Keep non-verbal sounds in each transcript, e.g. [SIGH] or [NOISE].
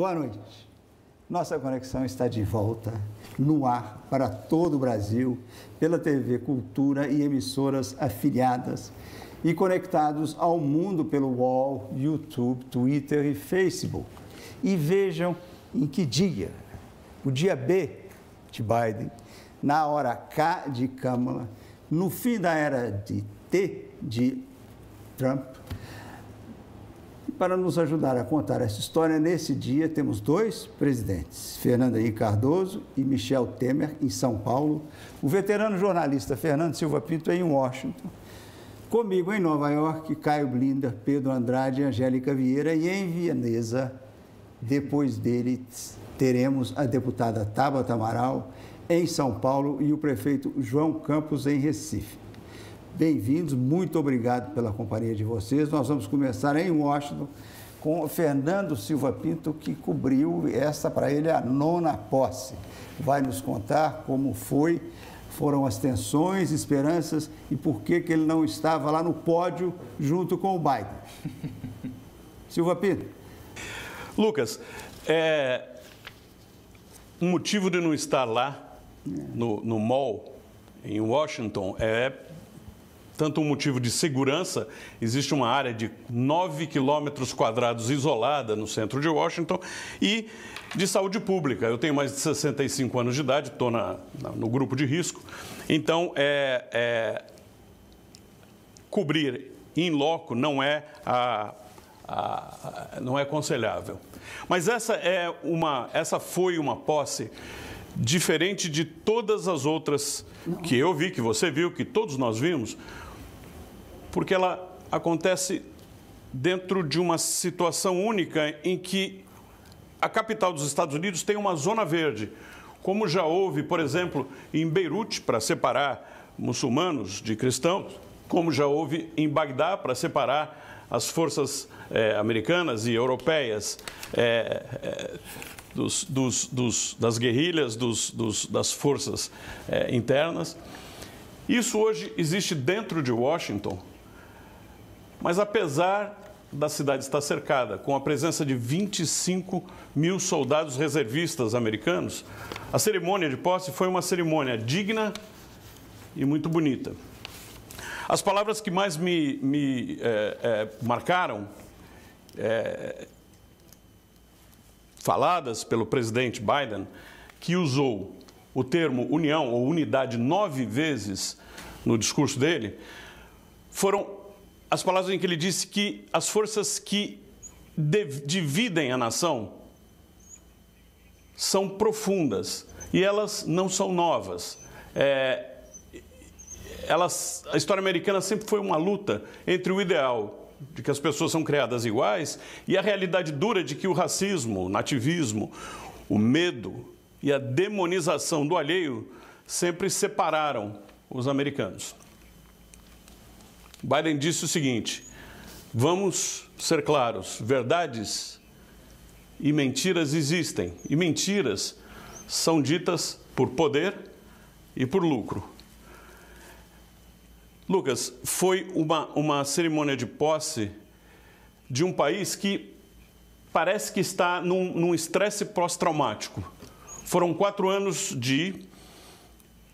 Boa noite. Nossa conexão está de volta no ar para todo o Brasil, pela TV Cultura e emissoras afiliadas e conectados ao mundo pelo UOL, YouTube, Twitter e Facebook. E vejam em que dia, o dia B de Biden, na hora K de Câmara, no fim da era de T de Trump. Para nos ajudar a contar essa história, nesse dia temos dois presidentes, Fernando Henrique Cardoso e Michel Temer, em São Paulo, o veterano jornalista Fernando Silva Pinto em Washington, comigo em Nova York, Caio Blinder, Pedro Andrade Angélica Vieira, e em Veneza, depois dele, teremos a deputada Tabata Amaral em São Paulo e o prefeito João Campos em Recife. Bem-vindos, muito obrigado pela companhia de vocês. Nós vamos começar em Washington com Fernando Silva Pinto, que cobriu essa para ele a nona posse. Vai nos contar como foi, foram as tensões, esperanças e por que, que ele não estava lá no pódio junto com o Biden. [LAUGHS] Silva Pinto. Lucas, é, um motivo de não estar lá no, no mall em Washington é tanto um motivo de segurança, existe uma área de 9 quilômetros quadrados isolada no centro de Washington, e de saúde pública. Eu tenho mais de 65 anos de idade, estou no grupo de risco, então é, é, cobrir em loco não é, a, não é aconselhável. Mas essa, é uma, essa foi uma posse diferente de todas as outras que eu vi, que você viu, que todos nós vimos, porque ela acontece dentro de uma situação única em que a capital dos Estados Unidos tem uma zona verde, como já houve, por exemplo, em Beirute para separar muçulmanos de cristãos, como já houve em Bagdá para separar as forças é, americanas e europeias é, é, dos, dos, dos, das guerrilhas, das forças internas. Isso hoje existe dentro de Washington mas apesar da cidade estar cercada, com a presença de 25 mil soldados reservistas americanos, a cerimônia de posse foi uma cerimônia digna e muito bonita. As palavras que mais me, me é, é, marcaram, é, faladas pelo presidente Biden, que usou o termo união ou unidade nove vezes no discurso dele, foram as palavras em que ele disse que as forças que dividem a nação são profundas e elas não são novas. É, elas, a história americana sempre foi uma luta entre o ideal de que as pessoas são criadas iguais e a realidade dura de que o racismo, o nativismo, o medo e a demonização do alheio sempre separaram os americanos. Biden disse o seguinte: vamos ser claros, verdades e mentiras existem, e mentiras são ditas por poder e por lucro. Lucas, foi uma, uma cerimônia de posse de um país que parece que está num estresse pós-traumático. Foram quatro anos de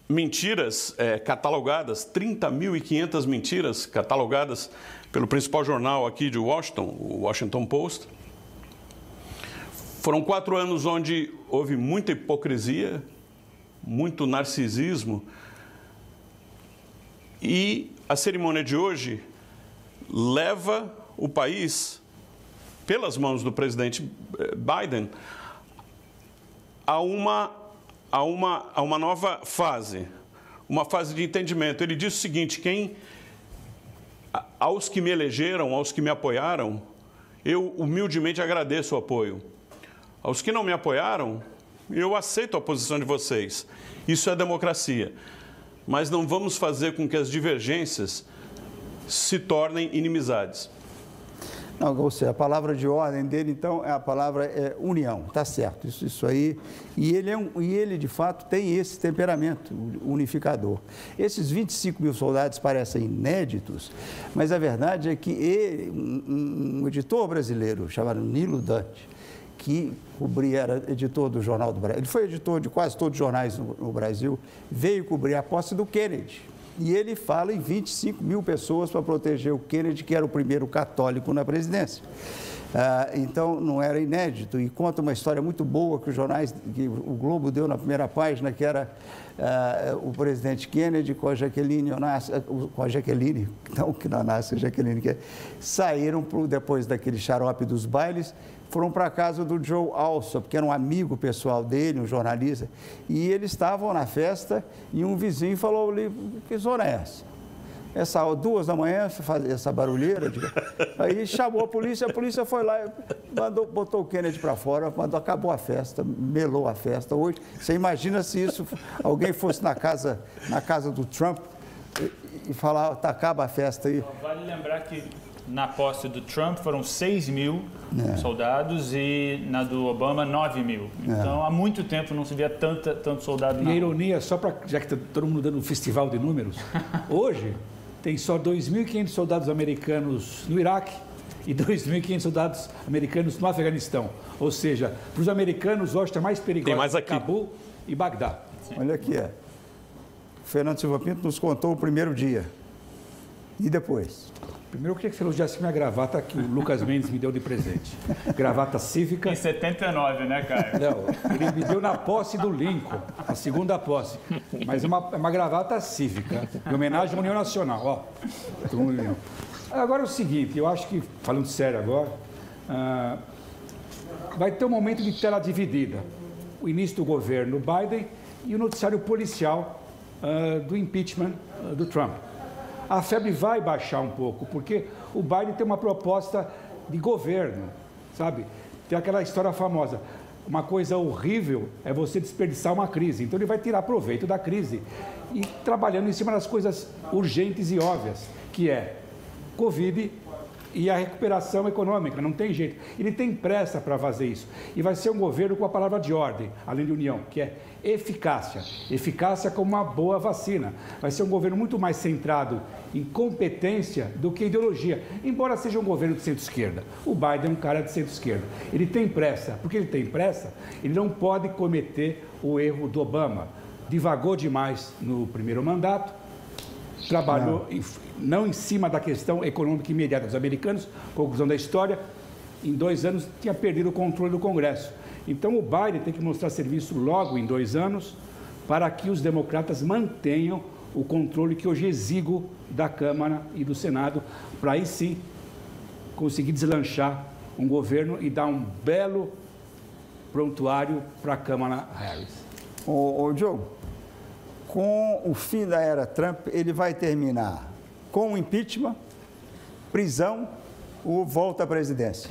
mentiras é, catalogadas, 30.500 mentiras catalogadas pelo principal jornal aqui de Washington, o Washington Post. Foram quatro anos onde houve muita hipocrisia, muito narcisismo. E a cerimônia de hoje leva o país, pelas mãos do presidente eh, Biden, a uma a uma, a uma nova fase, uma fase de entendimento. Ele disse o seguinte: quem, aos que me elegeram, aos que me apoiaram, eu humildemente agradeço o apoio. Aos que não me apoiaram, eu aceito a posição de vocês. Isso é democracia. Mas não vamos fazer com que as divergências se tornem inimizades. Não, ou seja, a palavra de ordem dele, então, é a palavra é união, tá certo, isso, isso aí. E ele, é um, e ele, de fato, tem esse temperamento unificador. Esses 25 mil soldados parecem inéditos, mas a verdade é que ele, um, um editor brasileiro chamado Nilo Dante, que cobria, era editor do Jornal do Brasil, ele foi editor de quase todos os jornais no, no Brasil, veio cobrir a posse do Kennedy. E ele fala em 25 mil pessoas para proteger o Kennedy, que era o primeiro católico na presidência. Ah, então, não era inédito. E conta uma história muito boa que os jornais, que o Globo deu na primeira página, que era ah, o presidente Kennedy com a Jaqueline Onassis, com a Jaqueline, não que não nasce a Jaqueline, que saíram pro, depois daquele xarope dos bailes, foram para a casa do Joe Alsop, que era um amigo pessoal dele, um jornalista, e eles estavam na festa e um vizinho falou ali, que zona é essa? Essa duas da manhã, essa barulheira. Aí chamou a polícia, a polícia foi lá, mandou, botou o Kennedy para fora, mandou, acabou a festa, melou a festa. Hoje, você imagina se isso, alguém fosse na casa, na casa do Trump e, e falar, tá, acaba a festa aí. Vale lembrar que na posse do Trump foram 6 mil é. soldados e na do Obama 9 mil. É. Então é. há muito tempo não se via tanta, tanto soldado. E a ironia, só para já que está todo mundo dando um festival de números, [LAUGHS] hoje tem só 2.500 soldados americanos no Iraque e 2.500 soldados americanos no Afeganistão. Ou seja, para os americanos, hoje está mais perigoso tem mais aqui. Cabul e Bagdá. Sim. Olha aqui, é. O Fernando Silva Pinto nos contou o primeiro dia. E depois? Primeiro, eu queria que você elogiasse minha gravata que o Lucas Mendes me deu de presente. Gravata cívica. Em 79, né, Caio? Não, ele me deu na posse do Lincoln, a segunda posse. Mas é uma, uma gravata cívica, em homenagem à União Nacional. Ó, agora é o seguinte, eu acho que, falando sério agora, uh, vai ter um momento de tela dividida. O início do governo Biden e o noticiário policial uh, do impeachment uh, do Trump a febre vai baixar um pouco, porque o Biden tem uma proposta de governo, sabe? Tem aquela história famosa. Uma coisa horrível é você desperdiçar uma crise. Então ele vai tirar proveito da crise e trabalhando em cima das coisas urgentes e óbvias, que é Covid e a recuperação econômica, não tem jeito. Ele tem pressa para fazer isso. E vai ser um governo com a palavra de ordem, além de união, que é eficácia. Eficácia como uma boa vacina. Vai ser um governo muito mais centrado em competência do que ideologia, embora seja um governo de centro-esquerda. O Biden é um cara de centro-esquerda. Ele tem pressa. Porque ele tem pressa, ele não pode cometer o erro do Obama. Divagou demais no primeiro mandato, trabalhou não. Em, não em cima da questão econômica imediata dos americanos, conclusão da história, em dois anos tinha perdido o controle do Congresso. Então o Biden tem que mostrar serviço logo em dois anos para que os democratas mantenham o controle que hoje exigo da Câmara e do Senado, para aí sim conseguir deslanchar um governo e dar um belo prontuário para a Câmara Harris. Ô, ô Joe, com o fim da era Trump, ele vai terminar com o impeachment, prisão ou volta à presidência?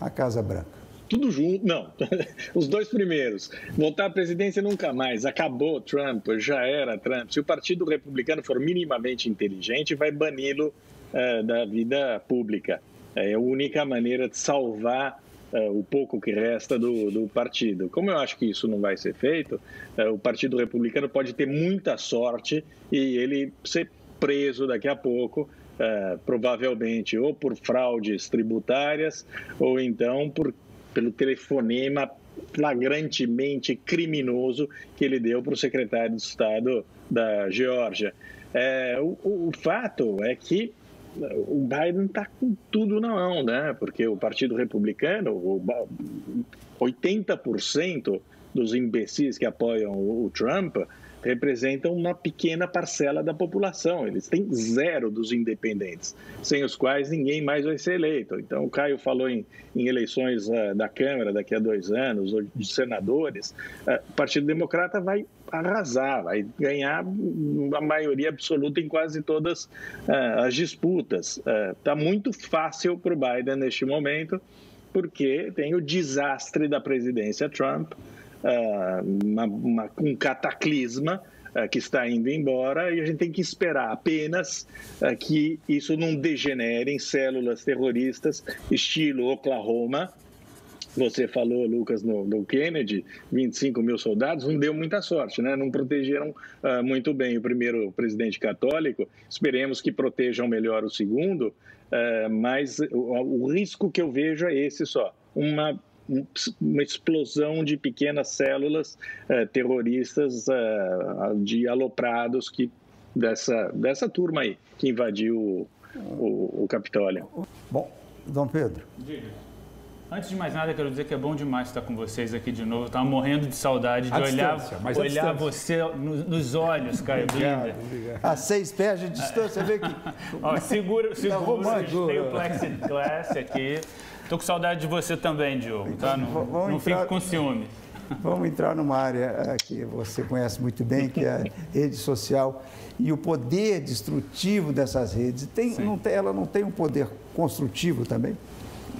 A Casa Branca. Tudo junto, não. [LAUGHS] Os dois primeiros. Voltar à presidência nunca mais. Acabou Trump, já era Trump. Se o Partido Republicano for minimamente inteligente, vai bani-lo uh, da vida pública. É a única maneira de salvar uh, o pouco que resta do, do, partido. Como eu acho que isso não vai ser feito, uh, o Partido Republicano pode ter muita sorte e ele ser preso daqui a pouco, uh, provavelmente ou por fraudes tributárias ou então por, pelo telefonema flagrantemente criminoso que ele deu para o secretário de Estado da Geórgia. É, o, o, fato é que o Biden está com tudo na mão, né? Porque o Partido Republicano, o 80% dos imbecis que apoiam o Trump representam uma pequena parcela da população. Eles têm zero dos independentes, sem os quais ninguém mais vai ser eleito. Então, o Caio falou em, em eleições uh, da Câmara daqui a dois anos, ou de senadores. Uh, o Partido Democrata vai arrasar, vai ganhar a maioria absoluta em quase todas uh, as disputas. Está muito fácil para o Biden neste momento, porque tem o desastre da presidência Trump uma, uma, um cataclisma uh, que está indo embora e a gente tem que esperar apenas uh, que isso não degenere em células terroristas estilo Oklahoma. Você falou, Lucas, no, no Kennedy, 25 mil soldados, não deu muita sorte, né? não protegeram uh, muito bem o primeiro presidente católico. Esperemos que protejam melhor o segundo, mas o, o risco que eu vejo é esse só: uma uma explosão de pequenas células uh, terroristas uh, de aloprados que dessa, dessa turma aí que invadiu o, o, o Capitólio. Bom, Dom Pedro. Diga. Antes de mais nada, quero dizer que é bom demais estar com vocês aqui de novo. Estava morrendo de saudade de olhar, olhar você nos olhos, Caio Blinder. A seis pés de distância, vê que... Ó, segura, segura, a gente tem o plexiglass aqui. Estou com saudade de você também, Diogo, tá? Não, Vamos não entrar... fique com ciúme. Vamos entrar numa área eh, que você conhece muito bem, que é a rede social e o poder destrutivo dessas redes. Tem, não tem, ela não tem um poder construtivo também?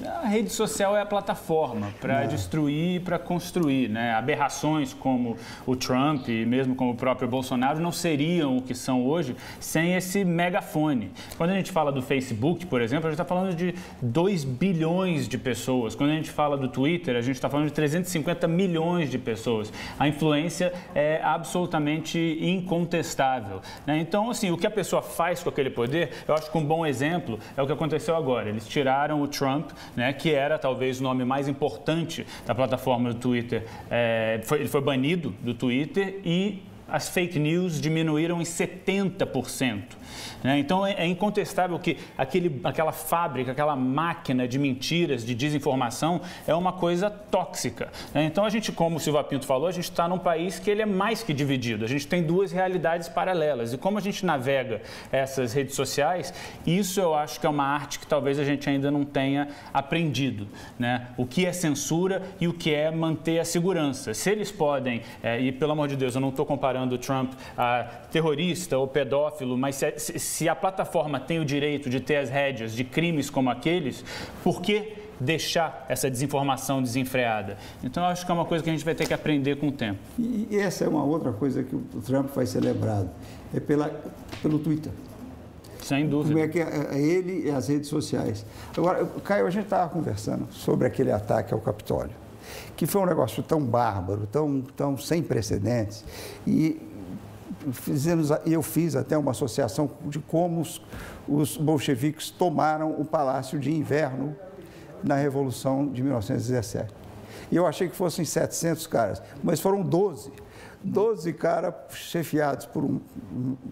A rede social é a plataforma para é. destruir e para construir. Né? Aberrações como o Trump e mesmo como o próprio Bolsonaro não seriam o que são hoje sem esse megafone. Quando a gente fala do Facebook, por exemplo, a gente está falando de 2 bilhões de pessoas. Quando a gente fala do Twitter, a gente está falando de 350 milhões de pessoas. A influência é absolutamente incontestável. Né? Então, assim, o que a pessoa faz com aquele poder, eu acho que um bom exemplo é o que aconteceu agora. Eles tiraram o Trump né, que era talvez o nome mais importante da plataforma do Twitter. É, foi, ele foi banido do Twitter e as fake news diminuíram em 70%. Né? Então é, é, incontestável que aquele, aquela fábrica, aquela máquina de mentiras, de desinformação, é uma coisa tóxica. Né? Então a gente, como o Silva Pinto falou, a gente está num país que ele é mais que dividido. A gente tem duas realidades paralelas. E como a gente navega essas redes sociais, isso eu acho que é uma arte que talvez a gente ainda não tenha aprendido. Né? O que é censura e o que é manter a segurança. Se eles podem, é, e pelo amor de Deus, eu não estou comparando o Trump a terrorista ou pedófilo, mas se, se se a plataforma tem o direito de ter as rédeas de crimes como aqueles, por que deixar essa desinformação desenfreada? Então, acho que é uma coisa que a gente vai ter que aprender com o tempo. E, essa é uma outra coisa que o Trump vai ser lembrado, é pela, pelo Twitter. Sem dúvida. Como é que é, é ele e as redes sociais. Agora, Caio, a gente estava conversando sobre aquele ataque ao Capitólio, que foi um negócio tão bárbaro, tão, tão sem precedentes, e fizemos, eu fiz até uma associação de como os, os bolcheviques tomaram o Palácio de Inverno na Revolução de 1917. E eu achei que fossem 700 caras, mas foram 12. 12 caras chefiados por um,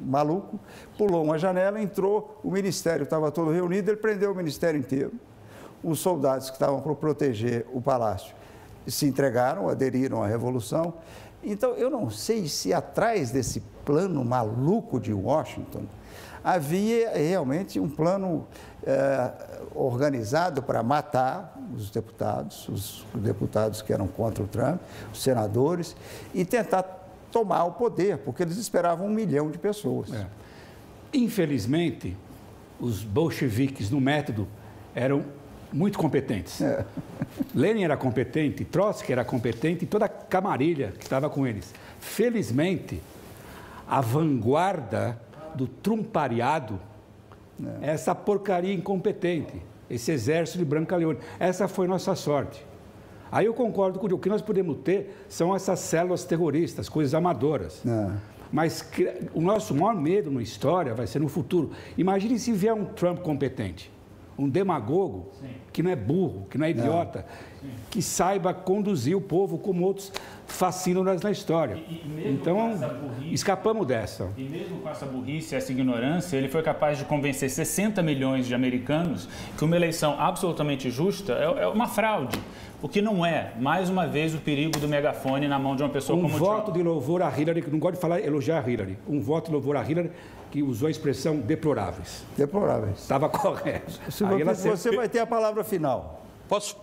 maluco, pulou uma janela, entrou, o ministério estava todo reunido, ele prendeu o ministério inteiro. Os soldados que estavam para proteger o palácio se entregaram, aderiram à revolução então, eu não sei se atrás desse plano maluco de Washington havia realmente um plano é, organizado para matar os deputados, os deputados que eram contra o Trump, os senadores, e tentar tomar o poder, porque eles esperavam um milhão de pessoas. É. Infelizmente, os bolcheviques no método eram muito competentes. É. Lenin era competente, Trotsky era competente e toda a camarilha que estava com eles. Felizmente, a vanguarda do trumpariado, é. essa porcaria incompetente, esse exército de Branca Leone, essa foi nossa sorte. Aí eu concordo com o que nós podemos ter são essas células terroristas, coisas amadoras. É. Mas o nosso maior medo na história vai ser no futuro. Imagine se vier um Trump competente um demagogo Sim. que não é burro, que não é idiota, não. que saiba conduzir o povo como outros fascinam nós na história. E, e então, burrice, escapamos dessa. E mesmo com essa burrice, essa ignorância, ele foi capaz de convencer 60 milhões de americanos que uma eleição absolutamente justa é, é uma fraude. O que não é, mais uma vez, o perigo do megafone na mão de uma pessoa um como Um voto Trump. de louvor a Hillary, que não gosto de falar elogiar a Hillary, um voto de louvor a Hillary que usou a expressão deploráveis. Deploráveis. Estava correto. você, você vai ter a palavra final. Posso?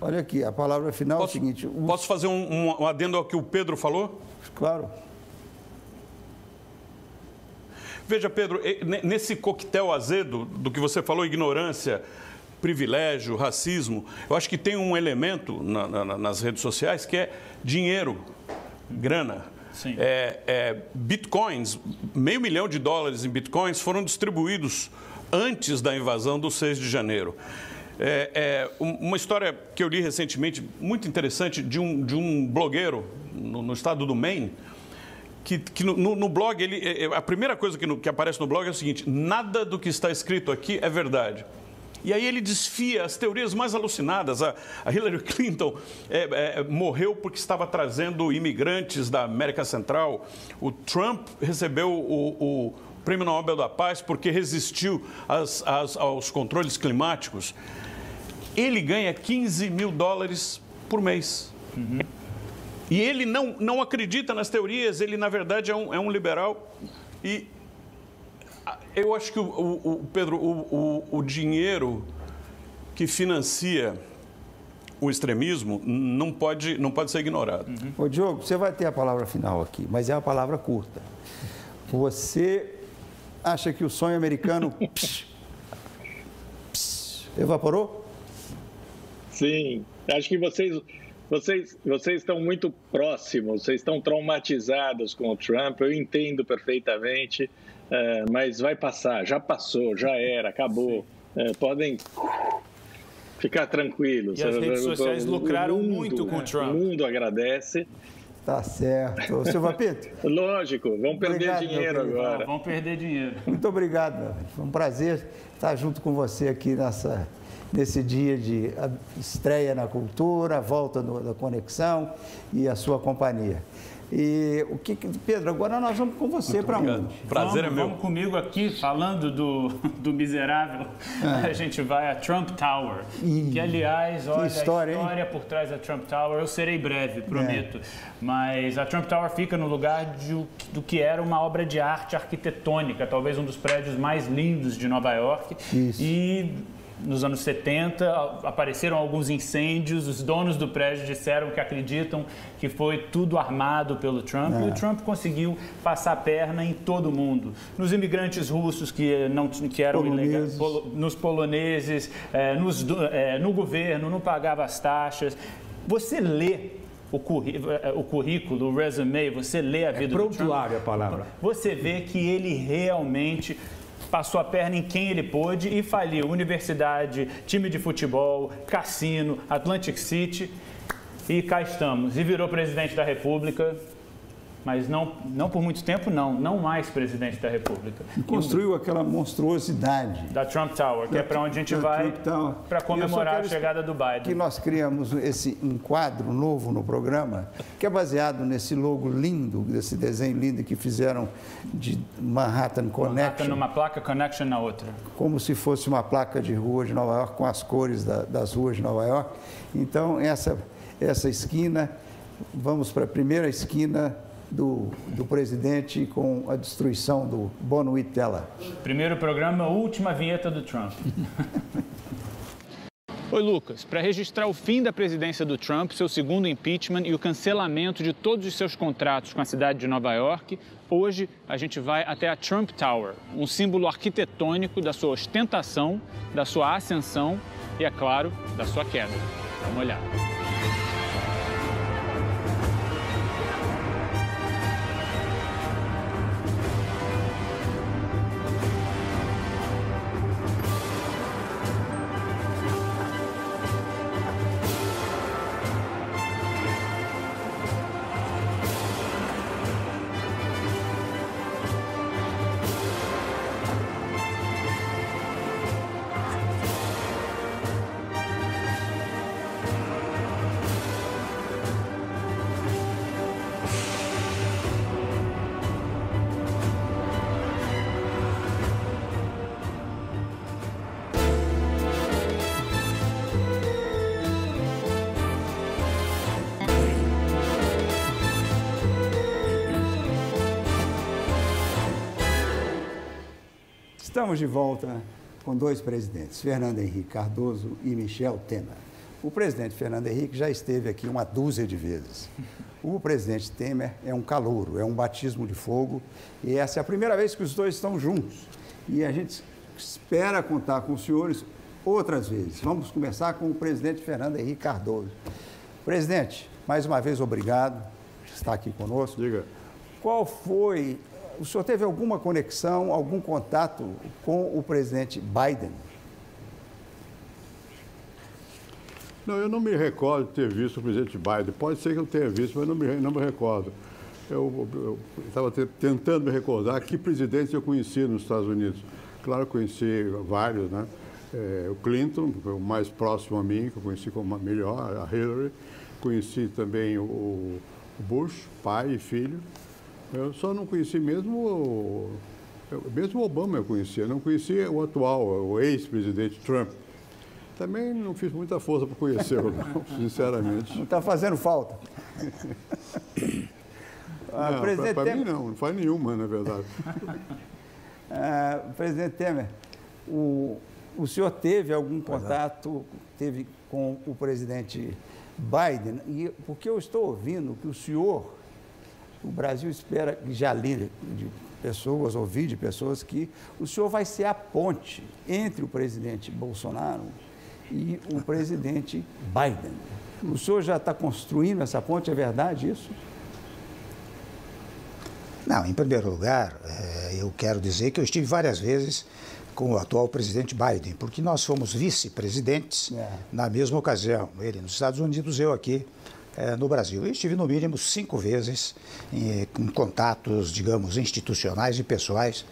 Olha aqui, a palavra final posso, é o seguinte. Posso fazer um, um, um adendo ao que o Pedro falou? Claro. Veja, Pedro, nesse coquetel azedo do que você falou, ignorância, privilégio, racismo, eu acho que tem um elemento na, na, nas redes sociais que é dinheiro, grana. É, é, bitcoins, meio milhão de dólares em bitcoins foram distribuídos antes da invasão do 6 de janeiro. É, é, uma história que eu li recentemente, muito interessante, de um, de um blogueiro no, no estado do Maine, que, que no, no, blog, ele, é, é, a primeira coisa que, no, que aparece no blog é o seguinte: nada do que está escrito aqui é verdade. E aí ele desfia as teorias mais alucinadas. A, Hillary Clinton é, é, morreu porque estava trazendo imigrantes da América Central. O Trump recebeu o, o Prêmio Nobel da Paz porque resistiu às, às, aos controles climáticos. Ele ganha 15 mil dólares por mês. Uhum. E ele não, não acredita nas teorias, ele, na verdade, é um, é um liberal. E eu acho que, o, o, o Pedro, o, o, dinheiro que financia o extremismo não pode, não pode ser ignorado. Uhum. Ô, Diogo, você vai ter a palavra final aqui, mas é uma palavra curta. Você acha que o sonho americano [LAUGHS] psh, psh, evaporou? Sim, acho que vocês, vocês, vocês estão muito próximos, vocês estão traumatizados com o Trump, eu entendo perfeitamente. É, mas vai passar, já passou, já era, acabou. É, podem ficar tranquilos. E as redes sociais o, lucraram o mundo, muito com o Trump. O mundo agradece. Tá certo. Silva Pinto. [LAUGHS] Lógico, vão perder obrigado, dinheiro agora. Vão perder dinheiro. Muito obrigado, meu. Foi um prazer estar junto com você aqui nessa, nesse dia de estreia na cultura, volta no, da conexão e a sua companhia. E o que, Pedro, agora nós vamos com você para onde? Prazer vamos, é meu. Vamos comigo aqui, falando do, [LAUGHS] do miserável. É. A gente vai a Trump Tower. Ih, que, aliás, olha história, a história hein? por trás da Trump Tower. Eu serei breve, prometo. É. Mas a Trump Tower fica no lugar de, do que era uma obra de arte arquitetônica, talvez um dos prédios mais lindos de Nova York. Isso. E nos anos 70, apareceram alguns incêndios, os donos do prédio disseram que acreditam que foi tudo armado pelo Trump é. e o Trump conseguiu passar a perna em todo mundo. Nos imigrantes russos que, não, que eram ilegais, nos poloneses, é, nos, é, no governo, não pagava as taxas. Você lê o, o, currículo, o resume, você lê a é vida é do Trump. a palavra. Você vê que ele realmente passou a perna em quem ele pôde e faliu universidade, time de futebol, cassino, Atlantic City. E cá estamos. E virou presidente da República mas não, não por muito tempo, não, não mais presidente da República. E construiu aquela monstruosidade. Da Trump Tower, que é para onde a gente vai para comemorar a chegada do Biden. Que nós criamos esse um quadro novo no programa, que é baseado nesse logo lindo, desse desenho lindo que fizeram de Manhattan Connection. Manhattan numa placa, Connection na outra. Como se fosse uma placa de rua de Nova York, com as cores da, das ruas de Nova York. Então, essa, essa esquina, vamos para a primeira esquina do, do presidente com a destruição do Bonwit dela. Primeiro programa, última vinheta do Trump. [LAUGHS] Oi, Lucas. Para registrar o fim da presidência do Trump, seu segundo impeachment e o cancelamento de todos os seus contratos com a cidade de Nova York, hoje a gente vai até a Trump Tower, um símbolo arquitetônico da sua ostentação, da sua ascensão e, é claro, da sua queda. Vamos olhar. Estamos de volta com dois presidentes, Fernando Henrique Cardoso e Michel Temer. O presidente Fernando Henrique já esteve aqui uma dúzia de vezes. O presidente Temer é um calouro, é um batismo de fogo, e essa é a primeira vez que os dois estão juntos. E a gente espera contar com os senhores outras vezes. Vamos começar com o presidente Fernando Henrique Cardoso. Presidente, mais uma vez obrigado por estar aqui conosco. Diga. Qual foi o senhor teve alguma conexão, algum contato com o presidente Biden? Não, eu não me recordo de ter visto o presidente Biden. Pode ser que eu tenha visto, mas não me, não me recordo. Eu estava tentando me recordar que presidentes eu conheci nos Estados Unidos. Claro, conheci vários, né? é, o Clinton, foi o mais próximo a mim, que eu conheci como melhor, a Hillary. Conheci também o Bush, pai e filho. Eu só não conheci mesmo o, mesmo o Obama eu conhecia, não conhecia o atual, o ex-presidente Trump. Também não fiz muita força para conhecê-lo, [LAUGHS] sinceramente. Não está fazendo falta. ah, para Temer... mim não, não faz nenhuma, na verdade. [LAUGHS] ah, presidente Temer, o, o senhor teve algum contato, teve com o presidente Biden? E, porque eu estou ouvindo que o senhor, o Brasil espera, já li de pessoas, ouvi de pessoas, que o senhor vai ser a ponte entre o presidente Bolsonaro e o presidente Biden. O senhor já está construindo essa ponte, é verdade isso? Não, em primeiro lugar, eh, eu quero dizer que eu estive várias vezes com o atual presidente Biden, porque nós fomos vice-presidentes é. na mesma ocasião, ele nos Estados Unidos, eu aqui é, no Brasil. Eu estive no mínimo cinco vezes em, com contatos, digamos, institucionais e pessoais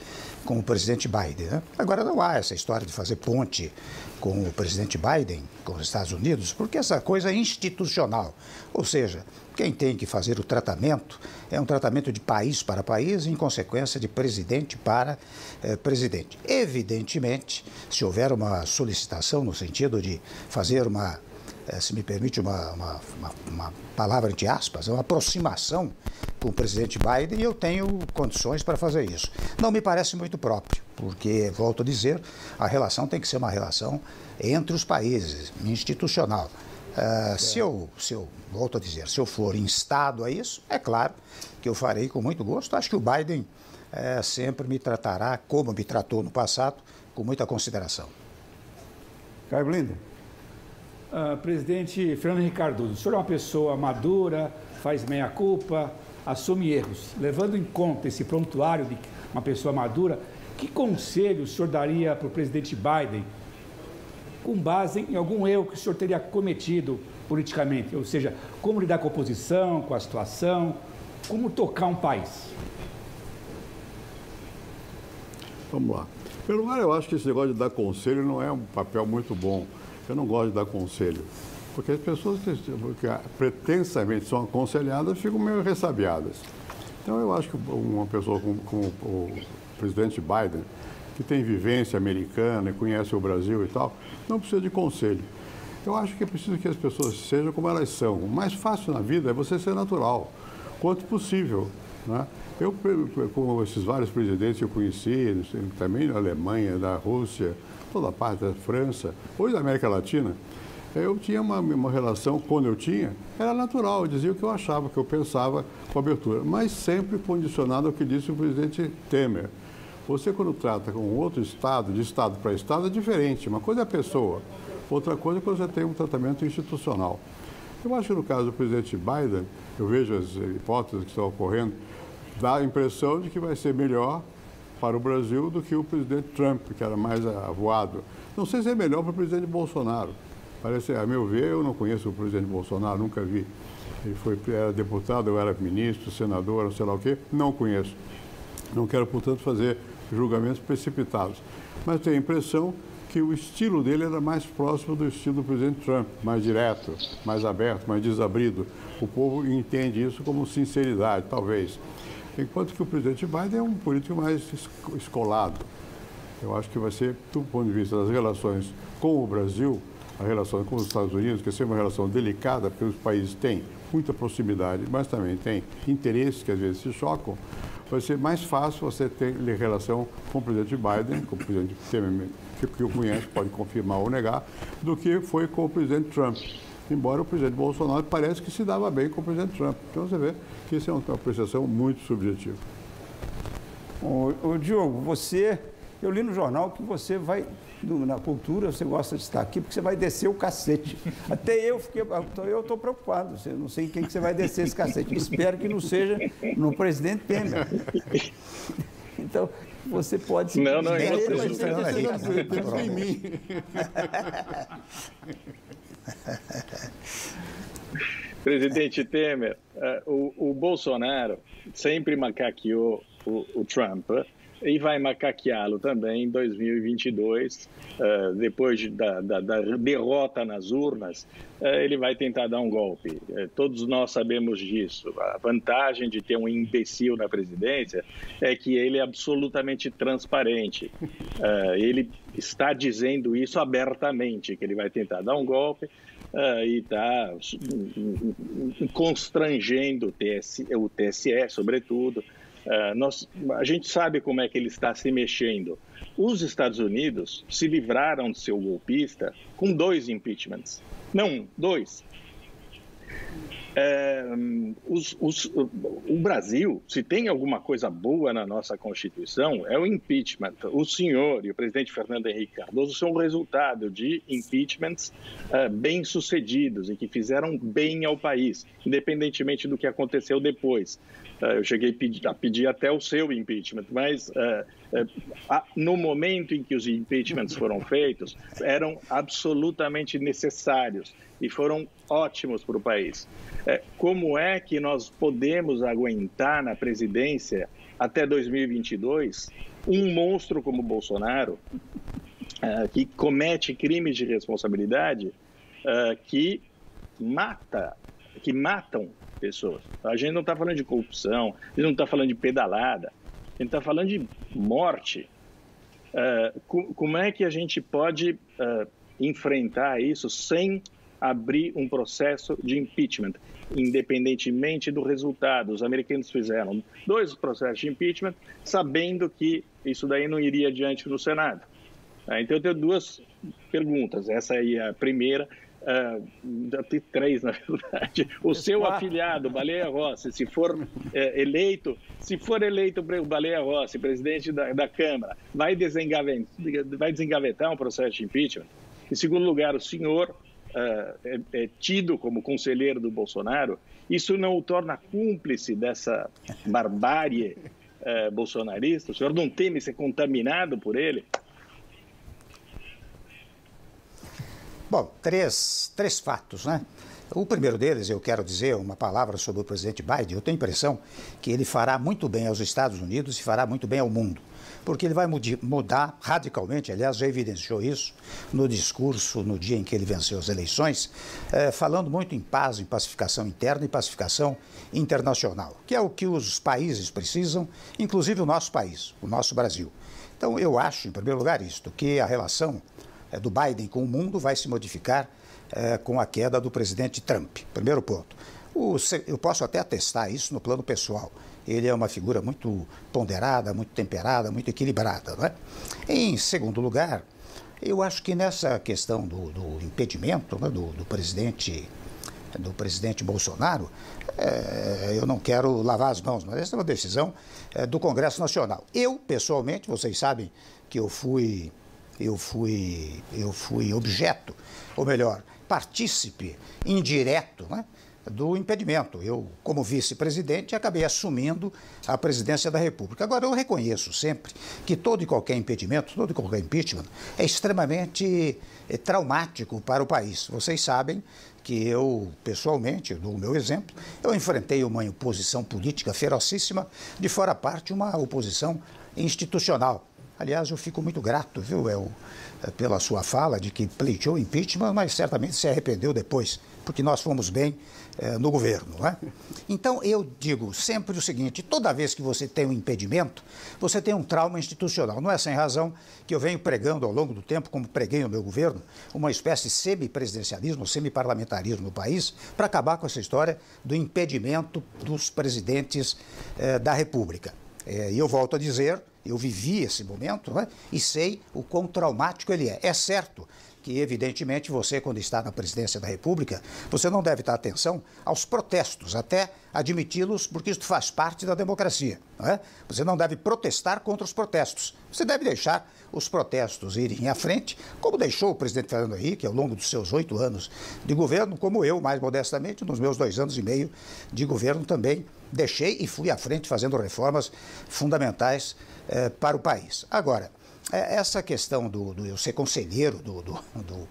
com o presidente Biden. Né? Agora não há essa história de fazer ponte com o presidente Biden, com os Estados Unidos, porque essa coisa é institucional. Ou seja, quem tem que fazer o tratamento é um tratamento de país para país, em consequência de presidente para eh, presidente. Evidentemente, se houver uma solicitação no sentido de fazer uma se me permite uma, uma, uma, uma, palavra entre aspas, uma aproximação com o presidente Biden e eu tenho condições para fazer isso. Não me parece muito próprio, porque, volto a dizer, a relação tem que ser uma relação entre os países, institucional. Uh, se, eu, se eu, volto a dizer, se eu for instado a isso, é claro que eu farei com muito gosto. Acho que o Biden uh, sempre me tratará, como me tratou no passado, com muita consideração. Caio Blinder. Uh, presidente Fernando Henrique Cardoso, o senhor é uma pessoa madura, faz meia-culpa, assume erros. Levando em conta esse prontuário de uma pessoa madura, que conselho o senhor daria para o presidente Biden com base em algum erro que o senhor teria cometido politicamente? Ou seja, como lidar com a oposição, com a situação, como tocar um país? Vamos lá. Pelo lugar, eu acho que esse negócio de dar conselho não é um papel muito bom. Eu não gosto de dar conselho, porque as pessoas que, pretensamente são aconselhadas ficam meio ressabiadas. Então, eu acho que uma pessoa como, como o presidente Biden, que tem vivência americana conhece o Brasil e tal, não precisa de conselho. Eu acho que é preciso que as pessoas sejam como elas são. O mais fácil na vida é você ser natural, quanto possível. Né? Eu, com esses vários presidentes que eu conheci, também da Alemanha, da Rússia, toda a parte da França, hoje da América Latina, eu tinha uma, uma relação, quando eu tinha, era natural, eu dizia o que eu achava, o que eu pensava com abertura, mas sempre condicionado ao que disse o presidente Temer. Você, quando trata com outro Estado, de Estado para Estado, é diferente. Uma coisa é a pessoa, outra coisa é quando você tem um tratamento institucional. Eu acho que no caso do presidente Biden, eu vejo as hipóteses que estão ocorrendo, dá a impressão de que vai ser melhor para o Brasil do que o presidente Trump, que era mais avoado. Não sei se é melhor para o presidente Bolsonaro. Parece, a meu ver, eu não conheço o presidente Bolsonaro, nunca vi. Ele foi, era deputado, eu era ministro, senador, sei lá o quê, não conheço. Não quero, portanto, fazer julgamentos precipitados. Mas tenho a impressão que o estilo dele era mais próximo do estilo do presidente Trump, mais direto, mais aberto, mais desabrido. O povo entende isso como sinceridade, talvez enquanto que o presidente Biden é um político mais escolado. Eu acho que vai ser, do ponto de vista das relações com o Brasil, a relação com os Estados Unidos, que é sempre uma relação delicada, porque os países têm muita proximidade, mas também têm interesses que às vezes se chocam, vai ser mais fácil você ter relação com o presidente Biden, com o presidente Temer, que eu conheço, pode confirmar ou negar, do que foi com o presidente Trump embora o presidente Bolsonaro parece que se dava bem com o presidente Trump. Então você vê que isso é uma apreciação muito subjetiva. O, o Diogo, você, eu li no jornal que você vai, na cultura, você gosta de estar aqui porque você vai descer o cacete. [LAUGHS] Até eu fiquei, eu estou preocupado, eu não sei em quem que você vai descer esse cacete. Espero que não seja no presidente Temer. [LAUGHS] Então, você pode se Não, não, não, ele vai ser descendo em mim. [LAUGHS] [LAUGHS] Presidente Temer, uh, o, o, Bolsonaro sempre macaqueou o, o, Trump e vai macaqueá-lo também em 2022, uh, depois de, da, da, da, derrota nas urnas, uh, ele vai tentar dar um golpe. Uh, todos nós sabemos disso. A vantagem de ter um imbecil na presidência é que ele é absolutamente transparente. ele está dizendo isso abertamente, que ele vai tentar dar um golpe. e está constrangendo o TSE, o TSE sobretudo, nós, a gente sabe como é que ele está se mexendo. Os Estados Unidos se livraram de seu golpista com dois impeachments. Não, dois. É, os, os, o Brasil, se tem alguma coisa boa na nossa Constituição, é o impeachment. O senhor e o presidente Fernando Henrique Cardoso são resultado de impeachments uh, bem-sucedidos e que fizeram bem ao país, independentemente do que aconteceu depois. Uh, eu cheguei a pedir, até o seu impeachment, mas uh, no momento em que os impeachments foram feitos, eram absolutamente necessários e foram ótimos para o país. É, como é que nós podemos aguentar na presidência até 2022 um monstro como Bolsonaro, é, que comete crimes de responsabilidade, é, que mata, que matam pessoas. A gente não está falando de corrupção, a gente não está falando de pedalada, a gente está falando de morte. como é que a gente pode enfrentar isso sem abrir um processo de impeachment, independentemente do resultado. Os americanos fizeram dois processos de impeachment, sabendo que isso daí não iria adiante no Senado. Ah, então, eu tenho duas perguntas. Essa aí é a primeira. Uh, tem três, na verdade. O seu afiliado, Baleia Rossi, se for é, eleito, se for eleito o Baleia Rossi, presidente da, da Câmara, vai desengavetar, vai desengavetar um processo de impeachment? Em segundo lugar, o senhor é, é, tido como conselheiro do Bolsonaro, isso não o torna cúmplice dessa barbárie é, bolsonarista? O senhor não teme ser contaminado por ele? Bom, três, três fatos, né? O primeiro deles, eu quero dizer uma palavra sobre o presidente Biden. Eu tenho a impressão que ele fará muito bem aos Estados Unidos e fará muito bem ao mundo porque ele vai mudar radicalmente, aliás, já evidenciou isso no discurso no dia em que ele venceu as eleições, é, falando muito em paz, em pacificação interna e pacificação internacional, que é o que os países precisam, inclusive o nosso país, o nosso Brasil. Então, eu acho, em primeiro lugar, isto, que a relação do Biden com o mundo vai se modificar é, com a queda do presidente Trump. Primeiro ponto. O, eu posso até atestar isso no plano pessoal ele é uma figura muito ponderada, muito temperada, muito equilibrada. Não é? Em segundo lugar, eu acho que nessa questão do, do impedimento né, do, do, presidente do presidente Bolsonaro, é, eu não quero lavar as mãos, mas essa é uma decisão é, do Congresso Nacional. Eu, pessoalmente, vocês sabem que eu fui, eu fui, eu fui objeto, ou melhor, partícipe indireto, né, do impedimento. Eu, como vice-presidente, acabei assumindo a presidência da República. Agora, eu reconheço sempre que todo e qualquer impedimento, todo e qualquer impeachment é extremamente é, traumático para o país. Vocês sabem que eu, pessoalmente, dou o meu exemplo, eu enfrentei uma oposição política ferocíssima, de fora parte uma oposição institucional. Aliás, eu fico muito grato, viu, El, pela sua fala de que pleiteou impeachment, mas certamente se arrependeu depois, porque nós fomos bem é, no governo. Não é? Então, eu digo sempre o seguinte: toda vez que você tem um impedimento, você tem um trauma institucional. Não é sem razão que eu venho pregando ao longo do tempo, como preguei no meu governo, uma espécie de semi-presidencialismo, semi-parlamentarismo no país, para acabar com essa história do impedimento dos presidentes é, da República. É, e eu volto a dizer, eu vivi esse momento né, e sei o quão traumático ele é. É certo que, evidentemente, você, quando está na presidência da República, você não deve dar atenção aos protestos, até admiti-los, porque isso faz parte da democracia. Não é? Você não deve protestar contra os protestos. Você deve deixar os protestos irem à frente, como deixou o presidente Fernando Henrique ao longo dos seus oito anos de governo, como eu, mais modestamente, nos meus dois anos e meio de governo também deixei e fui à frente fazendo reformas fundamentais eh, para o país. Agora, é, essa questão do, do eu ser conselheiro do, do, do,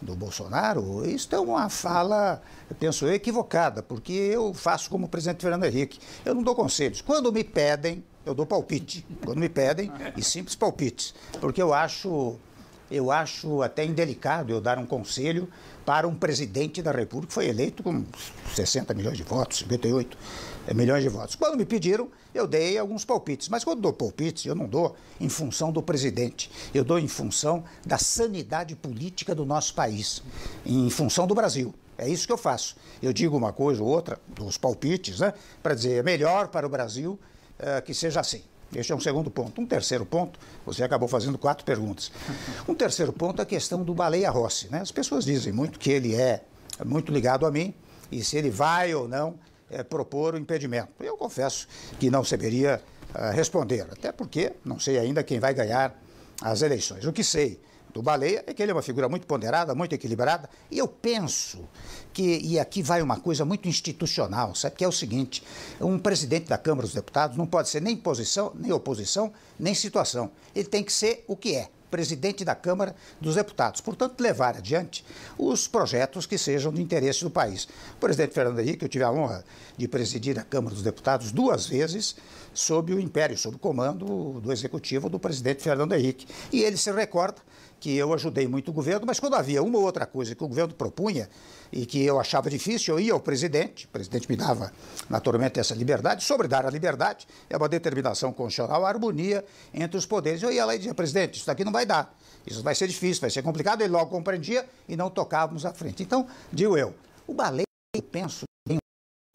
do Bolsonaro, isso é uma fala, penso eu, equivocada, porque eu faço como o presidente Fernando Henrique. Eu não dou conselhos. Quando me pedem, eu dou palpite. Quando me pedem, e simples palpites. Porque eu acho, eu acho até indelicado eu dar um conselho para um presidente da República que foi eleito com 60 milhões de votos, 58 milhões de votos. Quando me pediram, eu dei alguns palpites. Mas quando dou palpites, eu não dou em função do presidente. Eu dou em função da sanidade política do nosso país, em função do Brasil. É isso que eu faço. Eu digo uma coisa ou outra, dos palpites, né? Para dizer, é melhor para o Brasil uh, que seja assim. Este é um segundo ponto. Um terceiro ponto, você acabou fazendo quatro perguntas. Um terceiro ponto é a questão do Baleia Rossi. Né? As pessoas dizem muito que ele é muito ligado a mim e se ele vai ou não é, propor o impedimento. Eu confesso que não saberia uh, responder, até porque não sei ainda quem vai ganhar as eleições. O que sei do Baleia é que ele é uma figura muito ponderada, muito equilibrada, e eu penso que, e aqui vai uma coisa muito institucional, sabe, que é o seguinte, um presidente da Câmara dos Deputados não pode ser nem posição, nem oposição, nem situação. Ele tem que ser o que é, presidente da Câmara dos Deputados. Portanto, levar adiante os projetos que sejam de interesse do país. O presidente Fernando Henrique, eu tive a honra de presidir a Câmara dos Deputados duas vezes sob o império, sob o comando do executivo do presidente Fernando Henrique. E ele se recorda que eu ajudei muito o governo, mas quando havia uma ou outra coisa que o governo propunha e que eu achava difícil, eu ia ao presidente, o presidente me dava naturalmente essa liberdade, sobre dar a liberdade, é uma determinação constitucional, a harmonia entre os poderes. Eu ia lá e dizia, presidente, isso daqui não vai dar, isso vai ser difícil, vai ser complicado, ele logo compreendia e não tocávamos à frente. Então, digo eu, o balé, eu penso,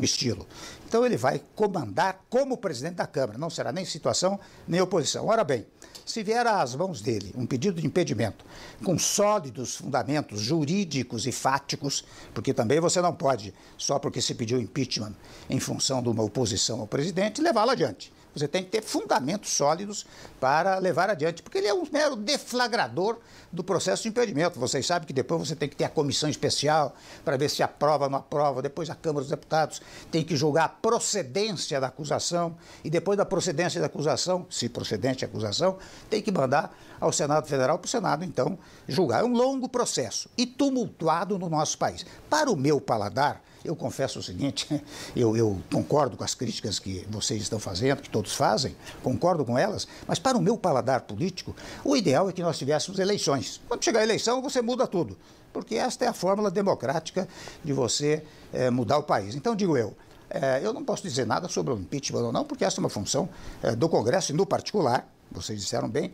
estilo. Então ele vai comandar como presidente da Câmara, não será nem situação nem oposição. Ora bem, se vier às mãos dele um pedido de impedimento com sólidos fundamentos jurídicos e fáticos, porque também você não pode, só porque se pediu impeachment em função de uma oposição ao presidente, levá-lo adiante. Você tem que ter fundamentos sólidos para levar adiante, porque ele é um mero deflagrador do processo de impedimento. Vocês sabem que depois você tem que ter a comissão especial para ver se aprova ou não aprova, depois a Câmara dos Deputados tem que julgar a procedência da acusação, e depois da procedência da acusação, se procedente a acusação, tem que mandar ao Senado Federal para o Senado, então, julgar. É um longo processo e tumultuado no nosso país. Para o meu paladar, eu confesso o seguinte, [LAUGHS] eu, eu, concordo com as críticas que vocês estão fazendo, que todos fazem, concordo com elas, mas para o meu paladar político, o ideal é que nós tivéssemos eleições. Quando chegar a eleição, você muda tudo, porque esta é a fórmula democrática de você é, mudar o país. Então, digo eu, é, eu não posso dizer nada sobre o impeachment ou não, porque essa é uma função é, do Congresso e, no particular, vocês disseram bem,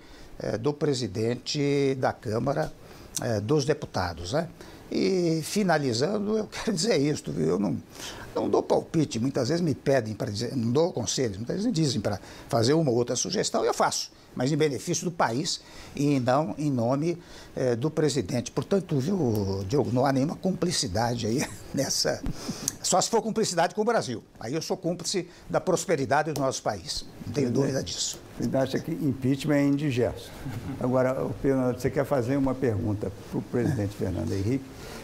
do presidente da Câmara dos Deputados. Né? E finalizando, eu [LAUGHS] quero dizer isto, viu? eu não, não dou palpite, muitas vezes me pedem para dizer, não dou conselhos, muitas vezes me dizem para fazer uma ou outra sugestão, eu faço, mas em benefício do país e não em nome eh, do presidente. Portanto, viu, Diogo, não há nenhuma cumplicidade aí [LAUGHS] nessa. Só se for cumplicidade com o Brasil. Aí eu sou cúmplice da prosperidade do nosso país. Não tenho dúvida disso. Você acha que impeachment é indigesto. Agora, Fernando, você quer fazer uma pergunta para o presidente Fernando Henrique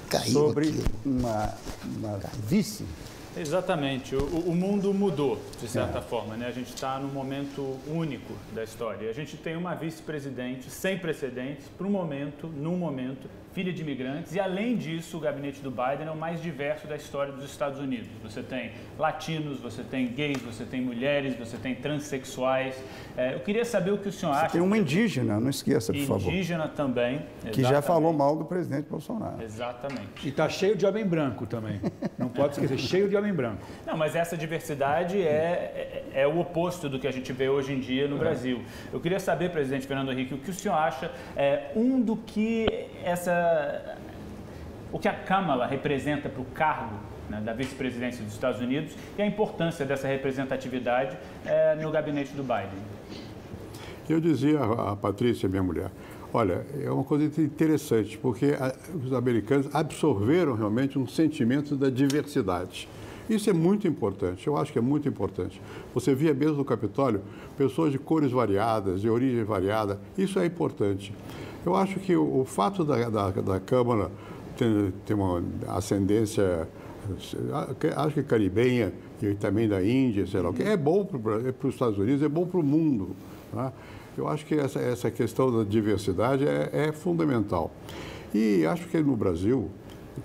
Caiu sobre uma, uma vice Exatamente. O, o, mundo mudou, de certa é. forma. Né? A gente está num momento único da história. A gente tem uma vice-presidente sem precedentes para um momento, num momento, filha de imigrantes. E, além disso, o gabinete do Biden é o mais diverso da história dos Estados Unidos. Você tem latinos, você tem gays, você tem mulheres, você tem transexuais. É, eu queria saber o que o senhor você acha. Tem uma indígena, não esqueça, por indígena favor. Indígena também. Que já falou mal do presidente Bolsonaro. Exatamente. E está cheio de homem branco também. Não pode esquecer, cheio de homem branco. Não, mas essa diversidade é, é, é, o oposto do que a gente vê hoje em dia no Brasil. Eu queria saber, presidente Fernando Henrique, o que o senhor acha, é, um, do que essa. o que a Câmara representa para o cargo né, da vice-presidência dos Estados Unidos e a importância dessa representatividade é, no gabinete do Biden. Eu dizia a Patrícia, minha mulher, olha, é uma coisa interessante, porque os americanos absorveram realmente um sentimento da diversidade. Isso é muito importante, eu acho que é muito importante. Você via mesmo no Capitólio pessoas de cores variadas, de origem variada, isso é importante. Eu acho que o, fato da, da, da Câmara ter, ter, uma ascendência, acho que caribenha e também da Índia, sei lá o que, é bom para os Estados Unidos, é bom para o mundo. Tá? Eu acho que essa, essa questão da diversidade é, é fundamental. E acho que no Brasil,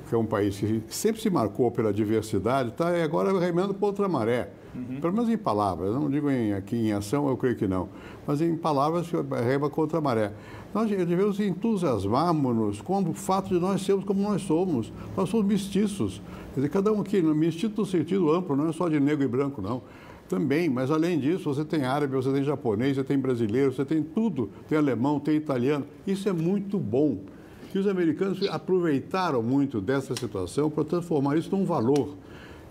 que é um país que sempre se marcou pela diversidade, está agora remando para outra maré. Uhum. Pelo menos em palavras, não digo em, aqui em ação, eu creio que não. Mas em palavras, rema contra a maré. Nós devemos entusiasmarmos com o fato de nós sermos como nós somos. Nós somos mestiços. Quer dizer, cada um aqui, mestiço no sentido amplo, não é só de negro e branco, não. Também, mas além disso, você tem árabe, você tem japonês, você tem brasileiro, você tem tudo. Tem alemão, tem italiano. Isso é muito bom. E os americanos aproveitaram muito dessa situação para transformar isso num valor.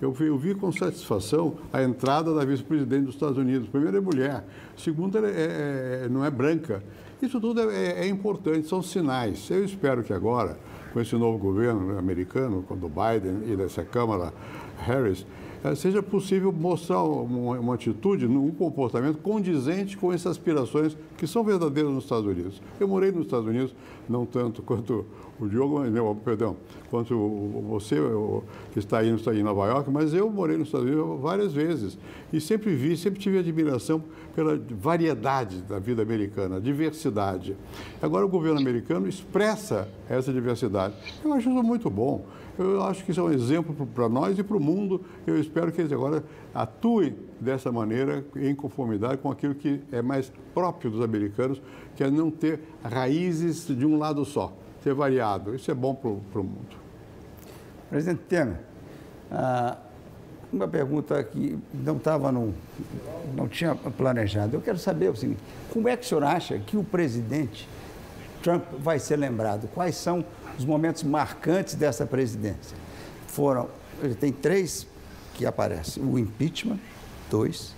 Eu vi, eu vi, com satisfação a entrada da vice-presidente dos Estados Unidos. Primeiro é mulher, segundo é, é, é, não é branca. Isso tudo é, é, importante, são sinais. Eu espero que agora, com esse novo governo americano, com o Biden e dessa Câmara Harris, seja possível mostrar uma, atitude, um comportamento condizente com essas aspirações que são verdadeiras nos Estados Unidos. Eu morei nos Estados Unidos, não tanto [LAUGHS] quanto o Diogo, não, perdão, quanto você que está aí, está aí em Nova York, mas eu morei nos Estados Unidos várias vezes e sempre vi, sempre tive admiração pela variedade da vida americana, diversidade. Agora o governo americano expressa essa diversidade. Eu acho isso muito bom. Eu acho que isso é um exemplo para nós e para o mundo. Eu espero que eles agora atuem dessa maneira, em conformidade com aquilo que é mais próprio dos americanos, que é não ter raízes de um lado só, ser variado. Isso é bom para o mundo. Presidente Temer, ah, uma pergunta que não estava no, não tinha planejado. Eu quero saber o seguinte: como é que o senhor acha que o presidente Trump vai ser lembrado? Quais são os momentos marcantes dessa presidência? Foram, ele tem três que aparecem, o impeachment, dois,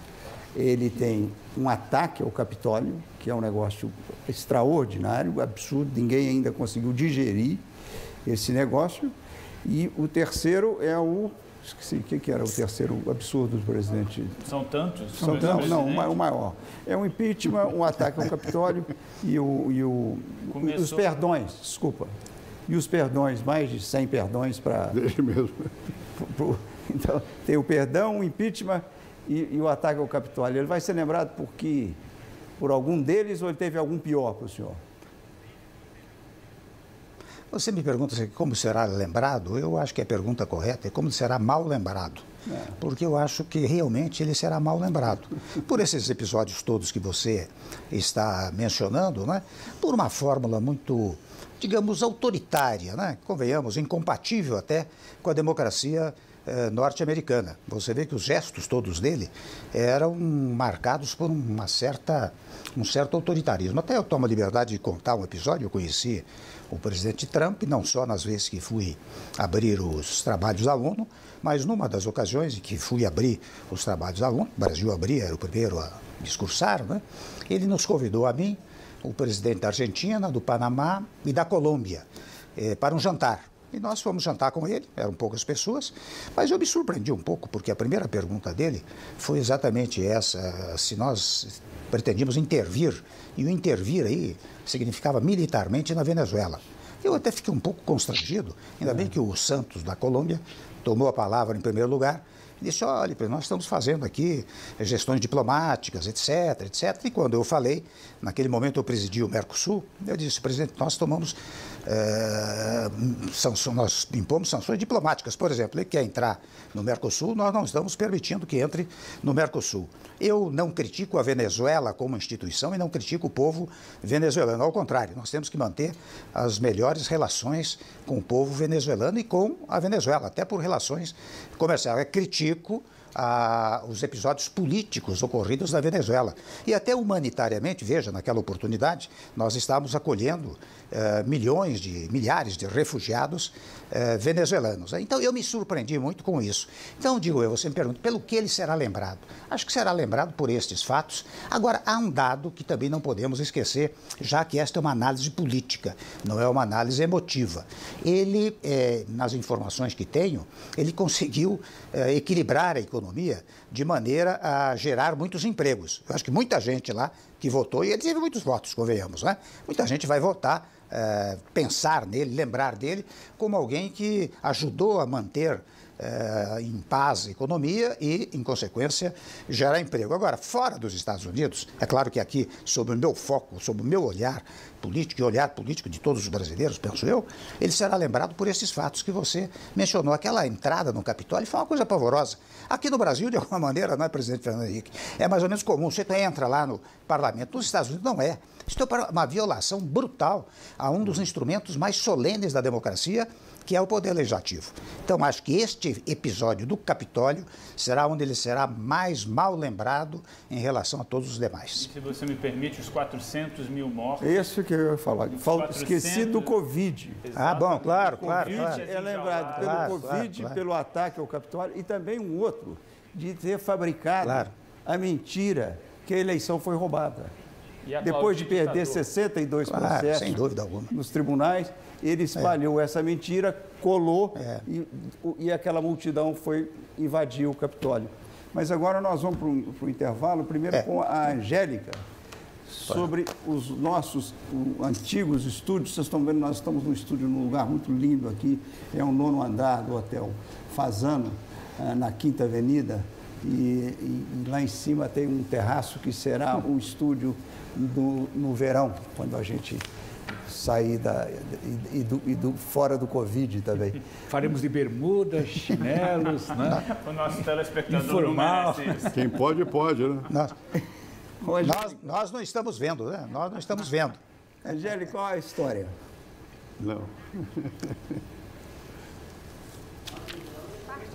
ele tem um ataque ao Capitólio, que é um negócio extraordinário, absurdo, ninguém ainda conseguiu digerir esse negócio, e o terceiro é o Esqueci o que, que era o terceiro absurdo do presidente. São tantos? São tantos, não, o maior. É um impeachment, um ataque ao Capitólio e, o, e o, Começou... os perdões, desculpa, e os perdões, mais de 100 perdões para. [LAUGHS] Dele mesmo. Pro, então, tem o perdão, o impeachment e, e, o ataque ao Capitólio. Ele vai ser lembrado por que? Por algum deles ou ele teve algum pior para o senhor? Você me pergunta como será lembrado? Eu acho que a pergunta correta é como será mal lembrado. É. Porque eu acho que realmente ele será mal lembrado. Por esses episódios todos que você está mencionando, né? por uma fórmula muito digamos, autoritária, né? convenhamos, incompatível até com a democracia eh, norte-americana. Você vê que os gestos todos dele eram marcados por uma certa, um certo autoritarismo. Até eu tomo a liberdade de contar um episódio, eu conheci o presidente Trump, não só nas vezes que fui abrir os trabalhos da ONU, mas numa das ocasiões em que fui abrir os trabalhos da ONU, o Brasil abria, era o primeiro a discursar, né? ele nos convidou a mim, o presidente da Argentina, do Panamá e da Colômbia eh, para um jantar. E nós fomos jantar com ele, eram poucas pessoas, mas eu me surpreendi um pouco, porque a primeira pergunta dele foi exatamente essa: se nós pretendíamos intervir, e o intervir aí significava militarmente na Venezuela. Eu até fiquei um pouco constrangido, ainda bem que o Santos da Colômbia tomou a palavra em primeiro lugar disse, olha, nós estamos fazendo aqui gestões diplomáticas, etc, etc. E quando eu falei, naquele momento eu presidi o Mercosul, eu disse, presidente, nós tomamos é, nós impomos sanções diplomáticas. Por exemplo, ele quer entrar no Mercosul, nós não estamos permitindo que entre no Mercosul. Eu não critico a Venezuela como instituição e não critico o povo venezuelano. Ao contrário, nós temos que manter as melhores relações com o povo venezuelano e com a Venezuela, até por relações comerciais. Eu critico a, os episódios políticos ocorridos na Venezuela. E até humanitariamente, veja, naquela oportunidade, nós estávamos acolhendo eh, milhões de, milhares de refugiados eh, venezuelanos. Então eu me surpreendi muito com isso. Então, digo eu, você me pergunta, pelo que ele será lembrado? Acho que será lembrado por estes fatos. Agora, há um dado que também não podemos esquecer, já que esta é uma análise política, não é uma análise emotiva. Ele, eh, nas informações que tenho, ele [LAUGHS] conseguiu equilibrar a economia de maneira a gerar muitos empregos. Eu acho que muita gente lá que votou, e ele teve muitos votos, convenhamos, né? Muita gente vai votar é, pensar nele, lembrar dele como alguém que ajudou a manter é, em paz a economia e, em consequência, gerar emprego. Agora, fora dos Estados Unidos, é claro que aqui, sob o meu foco, sob o meu olhar, político e olhar político de todos os brasileiros, penso eu, ele será lembrado por esses fatos que você mencionou. Aquela entrada no Capitólio foi uma coisa pavorosa. Aqui no Brasil, de alguma maneira, não é, presidente Fernando Henrique? É mais ou menos comum. Você entra lá no parlamento. Nos Estados Unidos, não é. Isso é uma violação brutal a um dos instrumentos mais solenes da democracia, que é o poder legislativo. Então, acho que este episódio do Capitólio será onde ele será mais mal lembrado em relação a todos os demais. E, se você me permite, os 400 mil mortos. Isso que eu ia falar. 400... Esqueci do Covid. Ah, bom, claro, claro. Covid claro. é lembrado pelo claro, Covid, claro, pelo ataque ao Capitólio e também um outro, de ter fabricado a mentira que a eleição foi roubada. Depois de perder 62 claro, processos sem dúvida alguma. nos tribunais, ele espalhou é. essa mentira, colou é. e, e, aquela multidão foi invadir o Capitólio. Mas agora nós vamos para o intervalo, primeiro é. com a Angélica, sobre os nossos antigos estúdios. Vocês estão vendo, nós estamos num estúdio num lugar muito lindo aqui, é o nono andar do Hotel Fazano, ah, na Quinta Avenida. E, e, e, lá em cima tem um terraço que será [LAUGHS] um estúdio do, no verão, quando a gente sair da, e, e, do, e do, fora do Covid também. [LAUGHS] Faremos de bermudas, chinelos, né? [LAUGHS] O nosso telespectador Informal. não Quem pode, pode, né? Nós, nós, nós, não estamos vendo, né? Nós não estamos vendo. Angélica, qual a história? Não. [LAUGHS]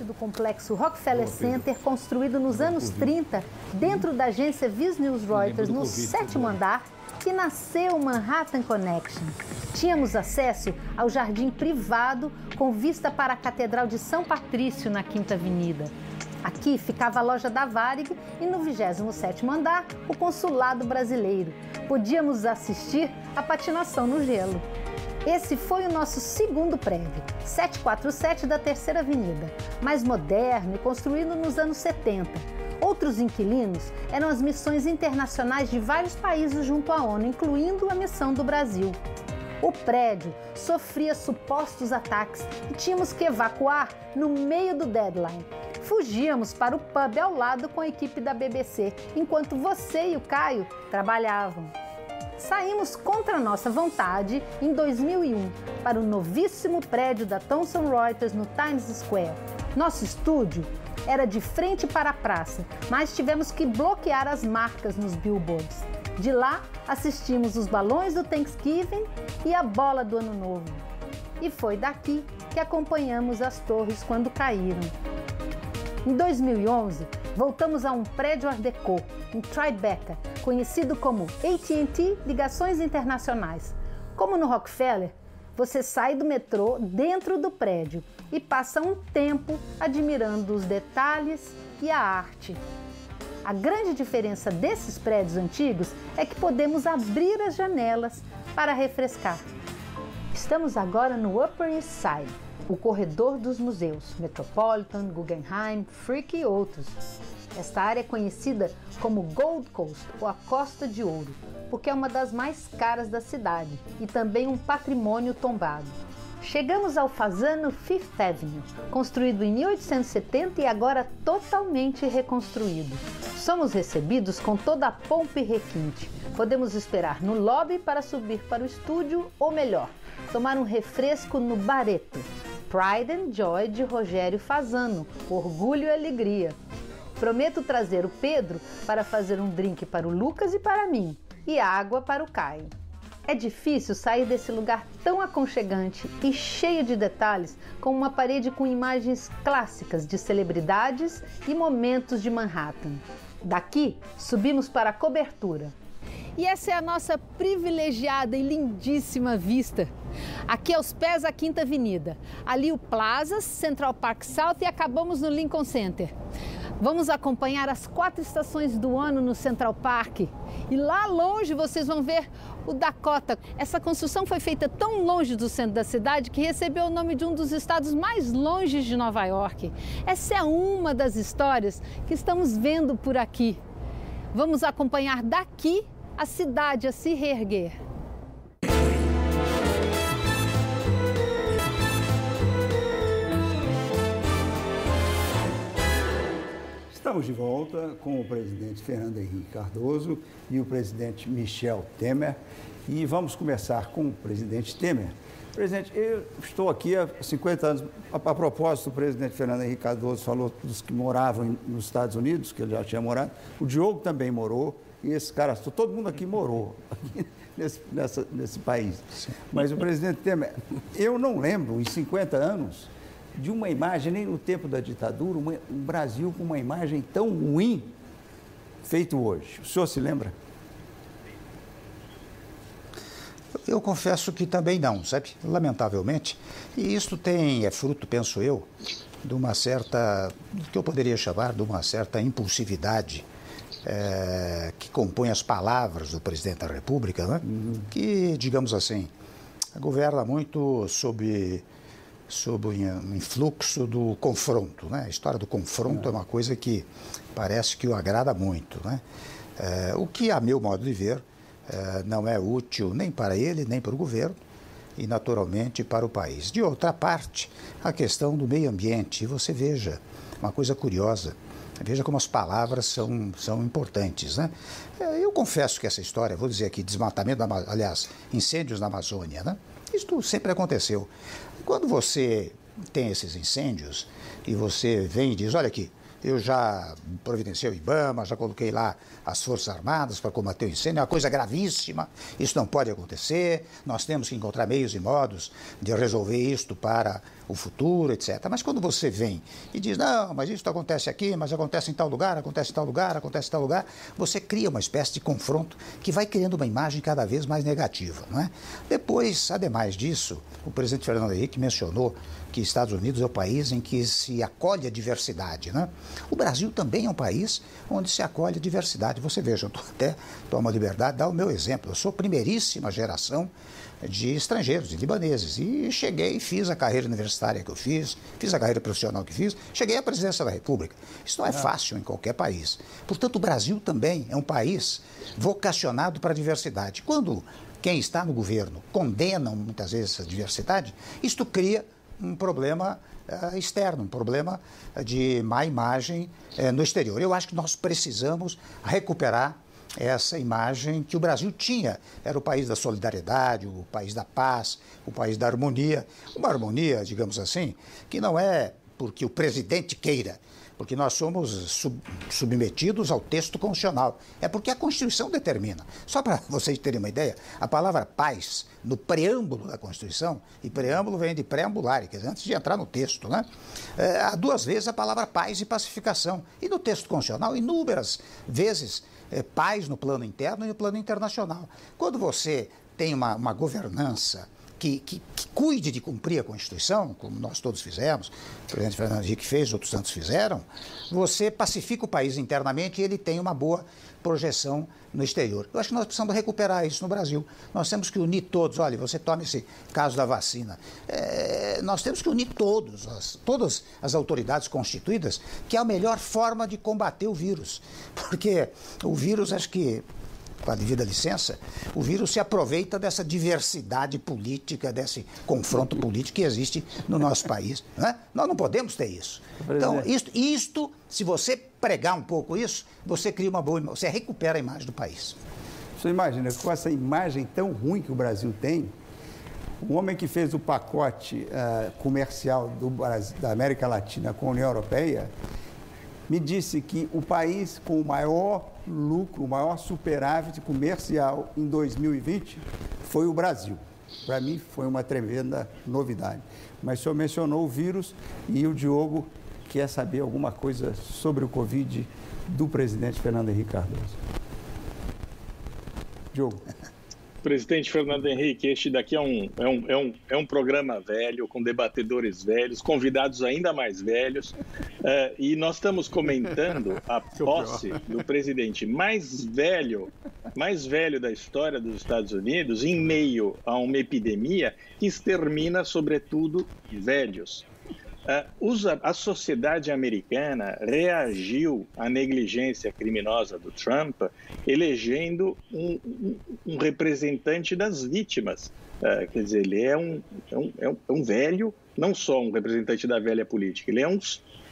do complexo Rockefeller Center, construído nos anos 30, dentro da agência Viz News Reuters, no sétimo andar, que nasceu o Manhattan Connection. Tínhamos acesso ao jardim privado com vista para a Catedral de São Patrício, na Quinta Avenida. Aqui ficava a loja da Varig e no 27º andar, o consulado brasileiro. Podíamos assistir à patinação no gelo. Esse foi o nosso segundo prédio, 747 da Terceira Avenida, mais moderno e construído nos anos 70. Outros inquilinos eram as missões internacionais de vários países junto à ONU, incluindo a missão do Brasil. O prédio sofria supostos ataques e tínhamos que evacuar no meio do deadline. Fugíamos para o pub ao lado com a equipe da BBC, enquanto você e o Caio trabalhavam. Saímos contra nossa vontade em 2001 para o novíssimo prédio da Thomson Reuters no Times Square. Nosso estúdio era de frente para a praça, mas tivemos que bloquear as marcas nos billboards. De lá, assistimos os balões do Thanksgiving e a bola do Ano Novo. E foi daqui que acompanhamos as torres quando caíram. Em 2011, voltamos a um prédio Art Deco, em Tribeca, conhecido como AT&T Ligações Internacionais. Como no Rockefeller, você sai do metrô dentro do prédio e passa um tempo admirando os detalhes e a arte. A grande diferença desses prédios antigos é que podemos abrir as janelas para refrescar. Estamos agora no Upper East Side, o corredor dos museus, Metropolitan, Guggenheim, Frick e outros. Esta área é conhecida como Gold Coast, ou a Costa de Ouro, porque é uma das mais caras da cidade e também um patrimônio tombado. Chegamos ao Fazano Fifth Avenue, construído em 1870 e agora totalmente reconstruído. Somos recebidos com toda a pompa e requinte. Podemos esperar no lobby para subir para o estúdio, ou melhor, tomar um refresco no Bareto. Pride and Joy de Rogério Fazano, orgulho e alegria. Prometo trazer o Pedro para fazer um drink para o Lucas e para mim, e água para o Caio. É difícil sair desse lugar tão aconchegante e cheio de detalhes, com uma parede com imagens clássicas de celebridades e momentos de Manhattan. Daqui, subimos para a cobertura. E essa é a nossa privilegiada e lindíssima vista. Aqui aos pés a Quinta Avenida, ali o Plaza, Central Park South e acabamos no Lincoln Center. Vamos acompanhar as quatro estações do ano no Central Park. E lá longe vocês vão ver o Dakota. Essa construção foi feita tão longe do centro da cidade que recebeu o nome de um dos estados mais longe de Nova York. Essa é uma das histórias que estamos vendo por aqui. Vamos acompanhar daqui a cidade a se reerguer. Estamos de volta com o presidente Fernando Henrique Cardoso e o presidente Michel Temer. E vamos começar com o presidente Temer. Presidente, eu estou aqui há 50 anos. A, a propósito, o presidente Fernando Henrique Cardoso falou dos que moravam nos Estados Unidos, que ele já tinha morado. O Diogo também morou. E esse cara, todo mundo aqui morou, aqui [LAUGHS] nesse, nessa, nesse país. Mas o presidente Temer, eu não lembro, em 50 anos, de uma imagem, nem no tempo da ditadura, uma, um Brasil com uma imagem tão ruim feito hoje. O senhor se lembra? Eu confesso que também não, sabe? Lamentavelmente. E isso tem, é fruto, penso eu, de uma certa, o que eu poderia chamar de uma certa impulsividade é, que compõe as palavras do presidente da República, né? Uhum. que, digamos assim, governa muito sob sob o influxo do confronto. Né? A história do confronto é. é uma coisa que parece que o agrada muito. Né? É, o que, a meu modo de ver, é, não é útil nem para ele, nem para o governo e, naturalmente, para o país. De outra parte, a questão do meio ambiente. E você veja, uma coisa curiosa, veja como as palavras são, são importantes. Né? É, eu confesso que essa história, vou dizer aqui, desmatamento, aliás, incêndios na Amazônia, né? Isto sempre aconteceu. Quando você tem esses incêndios e você vem e diz, olha aqui, eu já providenciei o IBAMA, já coloquei lá as Forças Armadas para combater o incêndio, é uma coisa gravíssima, isso não pode acontecer, nós temos que encontrar meios e modos de resolver isto para o futuro, etc. Mas quando você vem e diz, não, mas isso acontece aqui, mas acontece em tal lugar, acontece em tal lugar, acontece em tal lugar, você cria uma espécie de confronto que vai criando uma imagem cada vez mais negativa. Não é? Depois, ademais disso, o presidente Fernando Henrique mencionou que Estados Unidos é o país em que se acolhe a diversidade. Né? O Brasil também é um país onde se acolhe a diversidade. Você veja, eu tô até tomo a liberdade de dar o meu exemplo. Eu sou primeiríssima geração de estrangeiros, de libaneses. E cheguei, fiz a carreira universitária que eu fiz, fiz a carreira profissional que fiz, cheguei à presidência da República. Isso não é fácil em qualquer país. Portanto, o Brasil também é um país vocacionado para a diversidade. Quando quem está no governo condena muitas vezes essa diversidade, isto cria um problema uh, externo, um problema de má imagem uh, no exterior. Eu acho que nós precisamos recuperar essa imagem que o Brasil tinha. Era o país da solidariedade, o país da paz, o país da harmonia. Uma harmonia, digamos assim, que não é porque o presidente queira, porque nós somos sub, submetidos ao texto constitucional. É porque a Constituição determina. Só para [LAUGHS] vocês terem uma ideia, a palavra paz, no preâmbulo da Constituição, e preâmbulo vem de preambular, quer dizer, antes de entrar no texto, né? É, há duas vezes a palavra paz e pacificação. E no texto constitucional, inúmeras vezes, é, paz no plano interno e no plano internacional. Quando você tem uma, uma governança que, que, que, cuide de cumprir a Constituição, como nós todos fizemos, o presidente Fernando Henrique fez, outros tantos fizeram, você pacifica o país internamente e ele tem uma boa projeção no exterior. Eu acho que nós precisamos recuperar isso no Brasil. Nós temos que unir todos. Olha, você toma esse caso da vacina. É, nós temos que unir todos, as, todas as autoridades constituídas, que é a melhor forma de combater o vírus. [LAUGHS] Porque o vírus, acho que com a devida licença, o vírus se aproveita dessa diversidade política, desse confronto político que existe no nosso país. Né? Nós não podemos ter isso. Então, isto, isto, se você pregar um pouco isso, você cria uma boa você recupera a imagem do país. Você imagina, com essa imagem tão ruim que o Brasil tem, o homem que fez o pacote uh, comercial do da América Latina com a União Europeia me disse que o país com o maior lucro, o maior superávit comercial em 2020 foi o Brasil. Para mim foi uma tremenda novidade. Mas o senhor mencionou o vírus e o Diogo quer saber alguma coisa sobre o Covid do presidente Fernando Henrique Cardoso. Diogo presidente Fernando Henrique, este daqui é um, é, um, é, um, é um programa velho, com debatedores velhos, convidados ainda mais velhos, uh, e nós estamos comentando [LAUGHS] a posse do presidente mais velho, mais velho da história dos Estados Unidos, em meio a uma epidemia que extermina, sobretudo, velhos. Uh, a sociedade americana reagiu à negligência criminosa do Trump, elegendo um, um, um representante das vítimas. Uh, quer dizer, ele é um, é um, é, um, é um velho, não só um representante da velha política, ele é, um,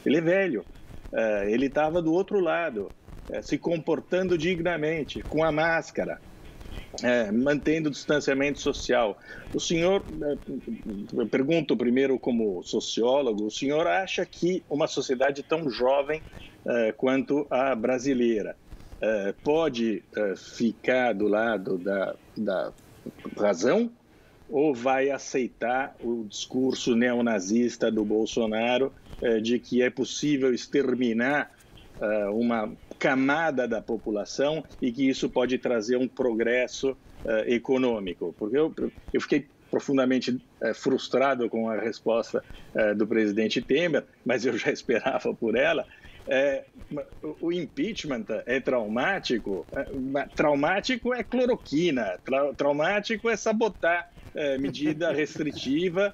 ele é velho. Uh, ele estava do outro lado, uh, se comportando dignamente, com a máscara, uh, mantendo o distanciamento social. O senhor, eu pergunto primeiro como sociólogo, o senhor acha que uma sociedade tão jovem quanto a brasileira pode ficar do lado da, da razão ou vai aceitar o discurso neonazista do Bolsonaro eh, de que é possível exterminar eh, uma camada da população e que isso pode trazer um progresso eh, econômico? Porque eu, eu fiquei profundamente frustrado com a resposta do presidente Temer, mas eu já [LAUGHS] esperava por ela. É, o impeachment é traumático. É, traumático é cloroquina, tra, traumático é sabotar medida restritiva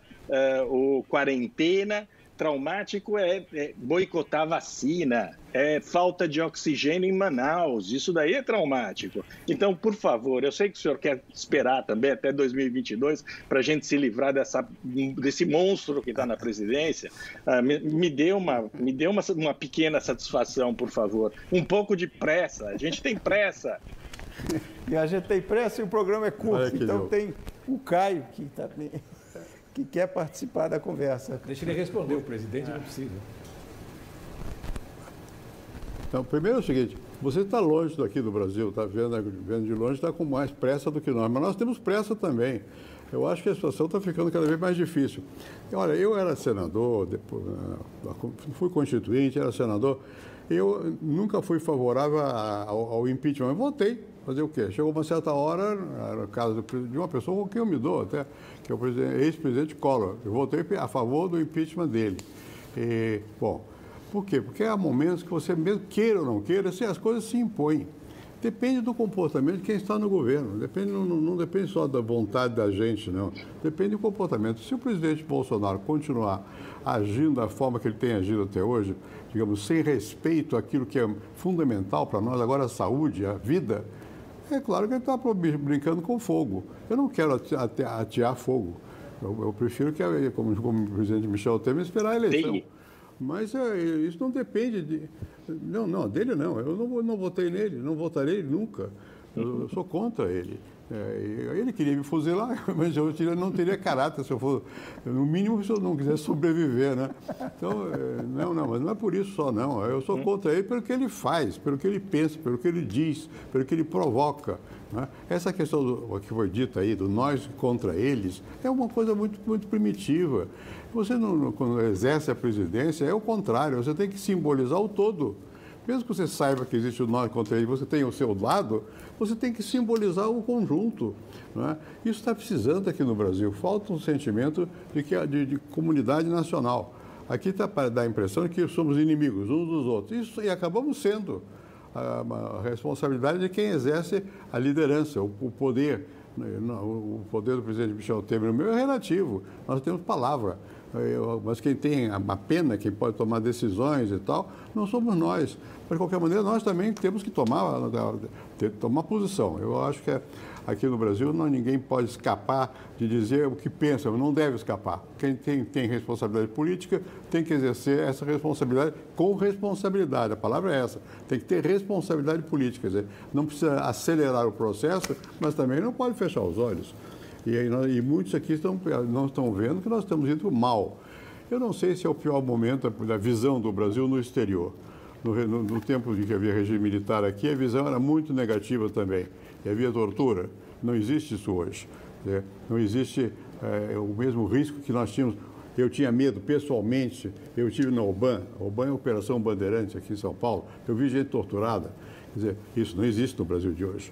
ou quarentena. Traumático é, é boicotar vacina, é falta de oxigênio em Manaus. Isso daí é traumático. Então, por favor, eu sei que o senhor quer esperar também até 2022 para a gente se livrar dessa, desse monstro que está na presidência. Uh, me, me, dê, uma, me dê uma, uma pequena satisfação, por favor. Um pouco de pressa. A gente tem pressa. E a gente tem pressa e o programa é curto, então deu. tem o Caio que, tá, que quer participar da conversa. Deixa ele responder, o presidente não precisa. Então, primeiro é o seguinte, você está longe daqui do Brasil, está vendo, vendo de longe, está com mais pressa do que nós, mas nós temos pressa também. Eu acho que a situação está ficando cada vez mais difícil. Olha, eu era senador, depois, fui constituinte, era senador, eu nunca fui favorável ao, ao impeachment, eu votei Fazer o quê? Chegou uma certa hora, no caso de uma pessoa com quem eu me dou até, que é o ex-presidente Collor. Eu votei a favor do impeachment dele. E, bom, por quê? Porque há momentos que você mesmo queira ou não queira, assim, as coisas se impõem. Depende do comportamento de quem está no governo. Depende, não, não, depende só da vontade da gente, não. Depende do comportamento. Se o presidente Bolsonaro continuar agindo da forma que ele tem agido até hoje, digamos, sem respeito àquilo que é fundamental para nós, agora a saúde, a vida, é claro que ele está brincando com fogo. Eu não quero atear fogo. Eu, eu prefiro que, como, como o presidente Michel Temer, esperar a eleição. Mas é, isso não depende de. Não, não, dele não. Eu não, não votei nele, não votarei nunca. Eu, eu sou contra ele. É, ele queria me fuzilar, [LAUGHS] mas eu não teria caráter se eu for, no mínimo, se eu não quisesse sobreviver, né? Então, é, não, não, mas não é por isso só, não. Eu sou contra ele pelo que ele faz, pelo que ele pensa, pelo que ele diz, pelo que ele provoca. Né? Essa questão do, que foi dita aí, do nós contra eles, é uma coisa muito, muito primitiva. Você, não, quando exerce a presidência, é o contrário, você tem que simbolizar o todo. Mesmo que você saiba que existe o nós contra ele, você tem o seu lado, você tem que simbolizar o conjunto. É? Isso está precisando aqui no Brasil. Falta um sentimento de, que, de, de comunidade nacional. Aqui está para dar a impressão de que somos inimigos uns dos outros. Isso, e acabamos sendo a, a responsabilidade de quem exerce a liderança, o, o poder. Né? O poder do presidente Michel Temer, o meu é relativo. Nós temos palavra. Mas quem tem a pena, quem pode tomar decisões e tal, não somos nós. Mas, de qualquer maneira, nós também temos que tomar, tomar posição. Eu acho que aqui no Brasil não, ninguém pode escapar de dizer o que pensa, não deve escapar. Quem tem, tem responsabilidade política tem que exercer essa responsabilidade com responsabilidade. A palavra é essa. Tem que ter responsabilidade política. Quer dizer, não precisa acelerar o processo, mas também não pode fechar os olhos. E, e muitos aqui estão, não estão vendo que nós estamos indo mal. Eu não sei se é o pior momento da visão do Brasil no exterior. No, no, no tempo de que havia regime militar aqui, a visão era muito negativa também. E havia tortura. Não existe isso hoje. Né? Não existe é, o mesmo risco que nós tínhamos. Eu tinha medo, pessoalmente, eu tive na OBAN, OBAN é a Operação Bandeirante aqui em São Paulo, eu vi gente torturada. Quer dizer, isso não existe no Brasil de hoje.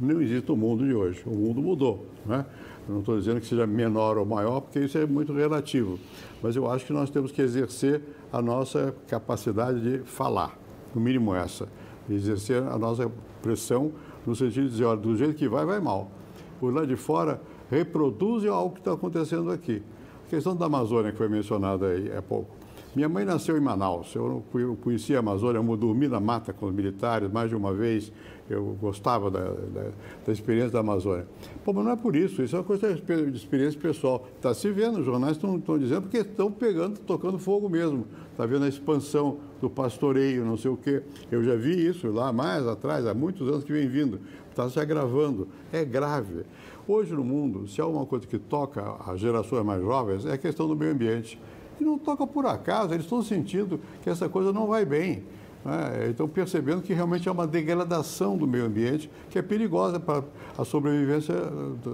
Não existe no mundo de hoje. O mundo mudou. Né? Não estou dizendo que seja menor ou maior, porque isso é muito relativo. Mas eu acho que nós temos que exercer a nossa capacidade de falar, no mínimo essa. Exercer a nossa pressão no sentido de dizer, olha, do jeito que vai, vai mal. Por lá de fora, reproduzem algo que está acontecendo aqui. A questão da Amazônia, que foi mencionada aí há pouco. Minha mãe nasceu em Manaus. Eu conhecia a Amazônia, eu dormi na mata com os militares mais de uma vez. Eu gostava da, da, da experiência da Amazônia. Pô, mas não é por isso, isso é uma coisa de experiência pessoal. Está se vendo, os jornais estão dizendo porque estão pegando, tocando fogo mesmo. Está vendo a expansão do pastoreio, não sei o quê. Eu já vi isso lá mais atrás, há muitos anos que vem vindo. Está se agravando. É grave. Hoje no mundo, se há uma coisa que toca as gerações mais jovens, é a questão do meio ambiente. E não toca por acaso, eles estão sentindo que essa coisa não vai bem. Né? Estão percebendo que realmente é uma degradação do meio ambiente que é perigosa para a sobrevivência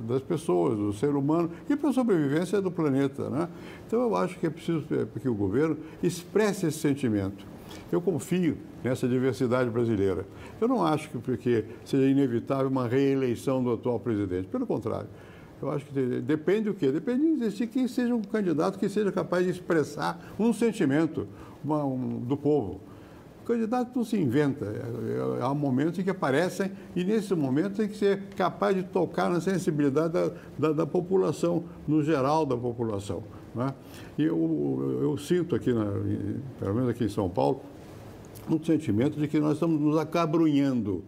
das pessoas, do ser humano e para a sobrevivência do planeta. Né? Então eu acho que é preciso que o governo expresse esse sentimento. Eu confio nessa diversidade brasileira. Eu não acho que porque seja inevitável uma reeleição do atual presidente. Pelo contrário. Eu acho que depende do quê? Depende de existir quem seja um candidato que seja capaz de expressar um sentimento uma, um, do povo. Candidato não se inventa. É, é, há momentos em que aparecem e, nesse momento, tem que ser capaz de tocar na sensibilidade da, da, da população, no geral da população. Né? E eu, eu, sinto aqui, na, pelo menos aqui em São Paulo, um sentimento de que nós estamos nos acabrunhando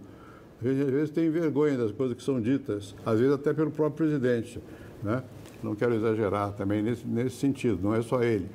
às vezes tem vergonha das coisas que são ditas, às vezes até pelo próprio presidente. Né? Não quero exagerar também nesse, nesse sentido, não é só ele.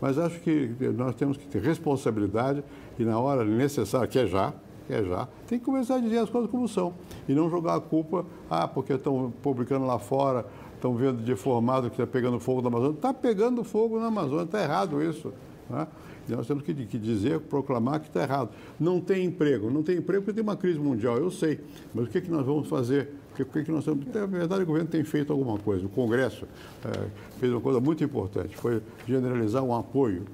Mas acho que nós temos que ter responsabilidade e na hora necessária, que é já, que é já, tem que começar a dizer as coisas como são. E não jogar a culpa, ah, porque estão publicando lá fora, estão vendo deformado que está pegando fogo na Amazônia. Está pegando fogo na Amazônia, está errado isso. Né? Nós temos que, que dizer, proclamar que está errado. Não tem emprego. Não tem emprego porque tem uma crise mundial, eu sei. Mas o que, é que nós vamos fazer? O que, é que nós temos... Na verdade, o governo tem feito alguma coisa. O Congresso é, fez uma coisa muito importante, foi generalizar um apoio.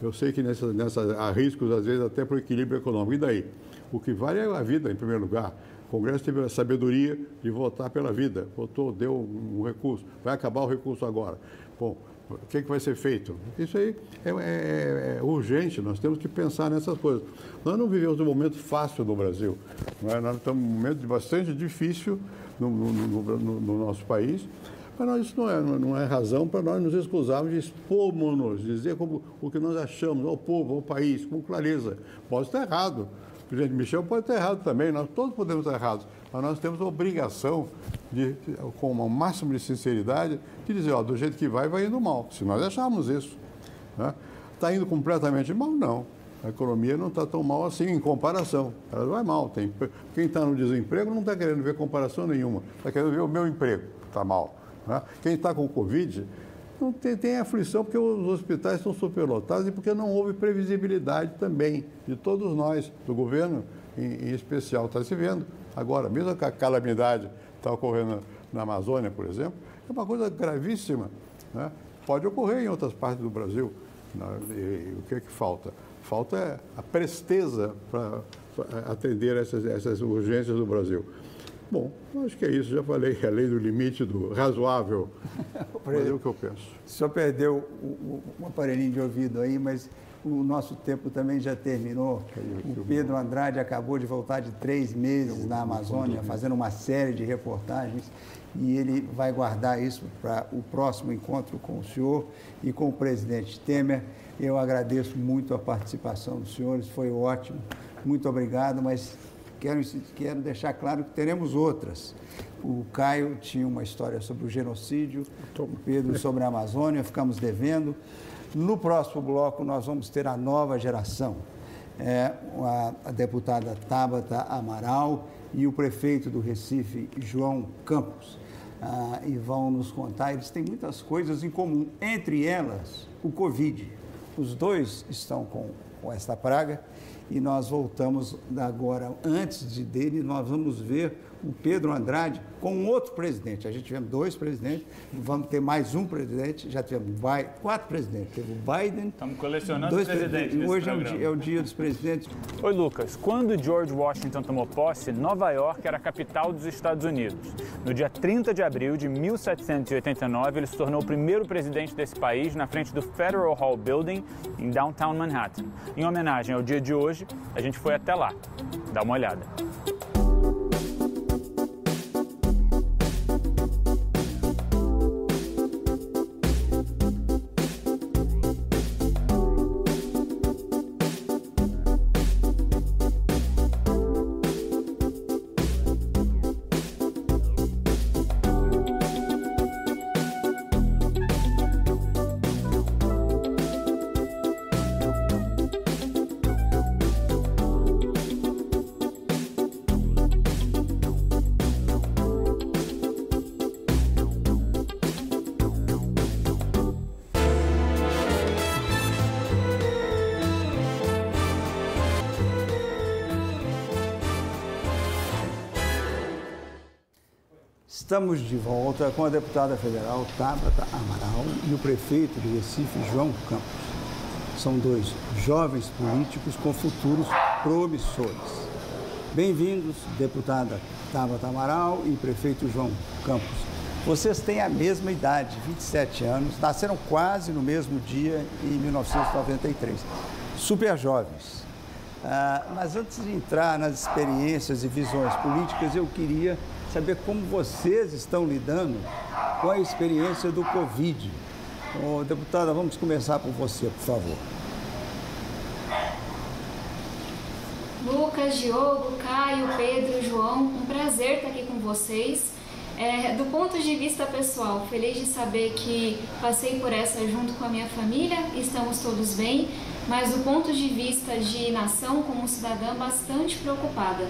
Eu sei que nessa, nessa, há riscos, às vezes, até para o equilíbrio econômico. E daí? O que vale é a vida, em primeiro lugar. O Congresso teve a sabedoria de votar pela vida, votou, deu um recurso, vai acabar o recurso agora. Bom, o que, é que vai ser feito? Isso aí é, é, é, urgente, nós temos que pensar nessas coisas. Nós não vivemos um momento fácil no Brasil, é? nós estamos num momento bastante difícil no, no, no, no nosso país, mas isso não é, não é razão para nós nos excusarmos de expor-nos, dizer como, o que nós achamos ao povo, ao país, com clareza. Pode estar errado, o presidente Michel pode estar errado também, nós todos podemos estar errados, mas nós temos a obrigação de, com o máximo de sinceridade, de dizer, ó, do jeito que vai, vai indo mal. Se nós acharmos isso. Está né? Tá indo completamente mal? Não. A economia não está tão mal assim em comparação. Ela vai mal. Tem, quem está no desemprego não está querendo ver comparação nenhuma. Está querendo ver o meu emprego, está mal. Né? Quem está com Covid não tem, tem aflição porque os hospitais estão superlotados e porque não houve previsibilidade também de todos nós, do governo em, em especial. Está se vendo agora, mesmo com a calamidade está ocorrendo na Amazônia, por exemplo, é uma coisa gravíssima. Né? Pode ocorrer em outras partes do Brasil. Né? E, o que é que falta? Falta a presteza para atender essas, essas urgências do Brasil. Bom, acho que é isso. Já falei, além do limite do razoável. [LAUGHS] Mas é o que eu penso. O senhor perdeu o, um aparelhinho de ouvido aí, mas o nosso tempo também já terminou. O Pedro Andrade acabou de voltar de três meses na Amazônia, fazendo uma série de reportagens, e ele vai guardar isso para o próximo encontro com o senhor e com o presidente Temer. Eu agradeço muito a participação dos senhores, foi ótimo. Muito obrigado, mas quero, quero deixar claro que teremos outras. O Caio tinha uma história sobre o genocídio, o Pedro sobre a Amazônia, ficamos devendo. No próximo bloco, nós vamos ter a nova geração. É, a, a deputada Tabata Amaral e o prefeito do Recife, João Campos. Ah, e vão nos contar, eles têm muitas coisas em comum, entre elas o Covid. Os dois estão com, com esta praga e nós voltamos agora, antes de dele, nós vamos ver o Pedro Andrade com outro presidente. A gente tivemos dois presidentes, vamos ter mais um presidente, já tivemos quatro presidentes. Teve o Biden. Estamos colecionando dois presidentes. presidentes hoje é o, dia, é o, dia, dos presidentes. Oi, Lucas. Quando George Washington tomou posse, Nova York era a capital dos Estados Unidos. No dia 30 de abril de 1789, ele se tornou o primeiro presidente desse país na frente do Federal Hall Building, em downtown Manhattan. Em homenagem ao dia de hoje, a gente foi até lá. Dá uma olhada. Estamos de volta com a deputada federal Tabata Amaral e o prefeito de Recife, João Campos. São dois jovens políticos com futuros promissores. Bem-vindos, deputada Tabata Amaral e prefeito João Campos. Vocês têm a mesma idade, 27 anos, nasceram quase no mesmo dia, em 1993. Super jovens. Ah, mas antes de entrar nas experiências e visões políticas, eu queria saber como vocês estão lidando com a experiência do Covid. Oh, deputada, vamos começar por você, por favor. Lucas, Diogo, Caio, Pedro, João, um prazer estar aqui com vocês. É, do ponto de vista pessoal, feliz de saber que passei por essa junto com a minha família, estamos todos bem, mas do ponto de vista de nação, como cidadã, bastante preocupada.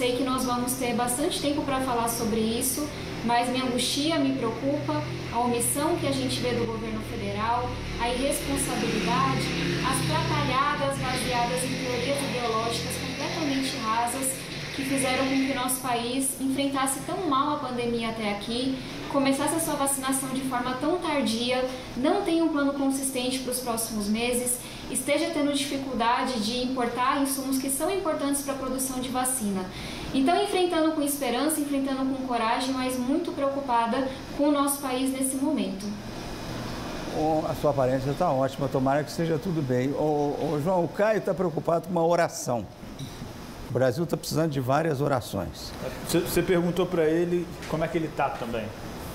Sei que nós vamos ter bastante tempo para falar sobre isso, mas me angustia, me preocupa a omissão que a gente vê do governo federal, a irresponsabilidade, as tratalhadas baseadas em teorias ideológicas completamente rasas que fizeram com que o nosso país enfrentasse tão mal a pandemia até aqui, começasse a sua vacinação de forma tão tardia, não tem um plano consistente para os próximos meses, esteja tendo dificuldade de importar insumos que são importantes para a produção de vacina. Então, enfrentando com esperança, enfrentando com coragem, mas muito preocupada com o nosso país nesse momento. a sua aparência está ótima, tomara que esteja tudo bem. O João, o Caio está preocupado com uma oração. O Brasil está precisando de várias orações. Você perguntou para ele como é que ele está também,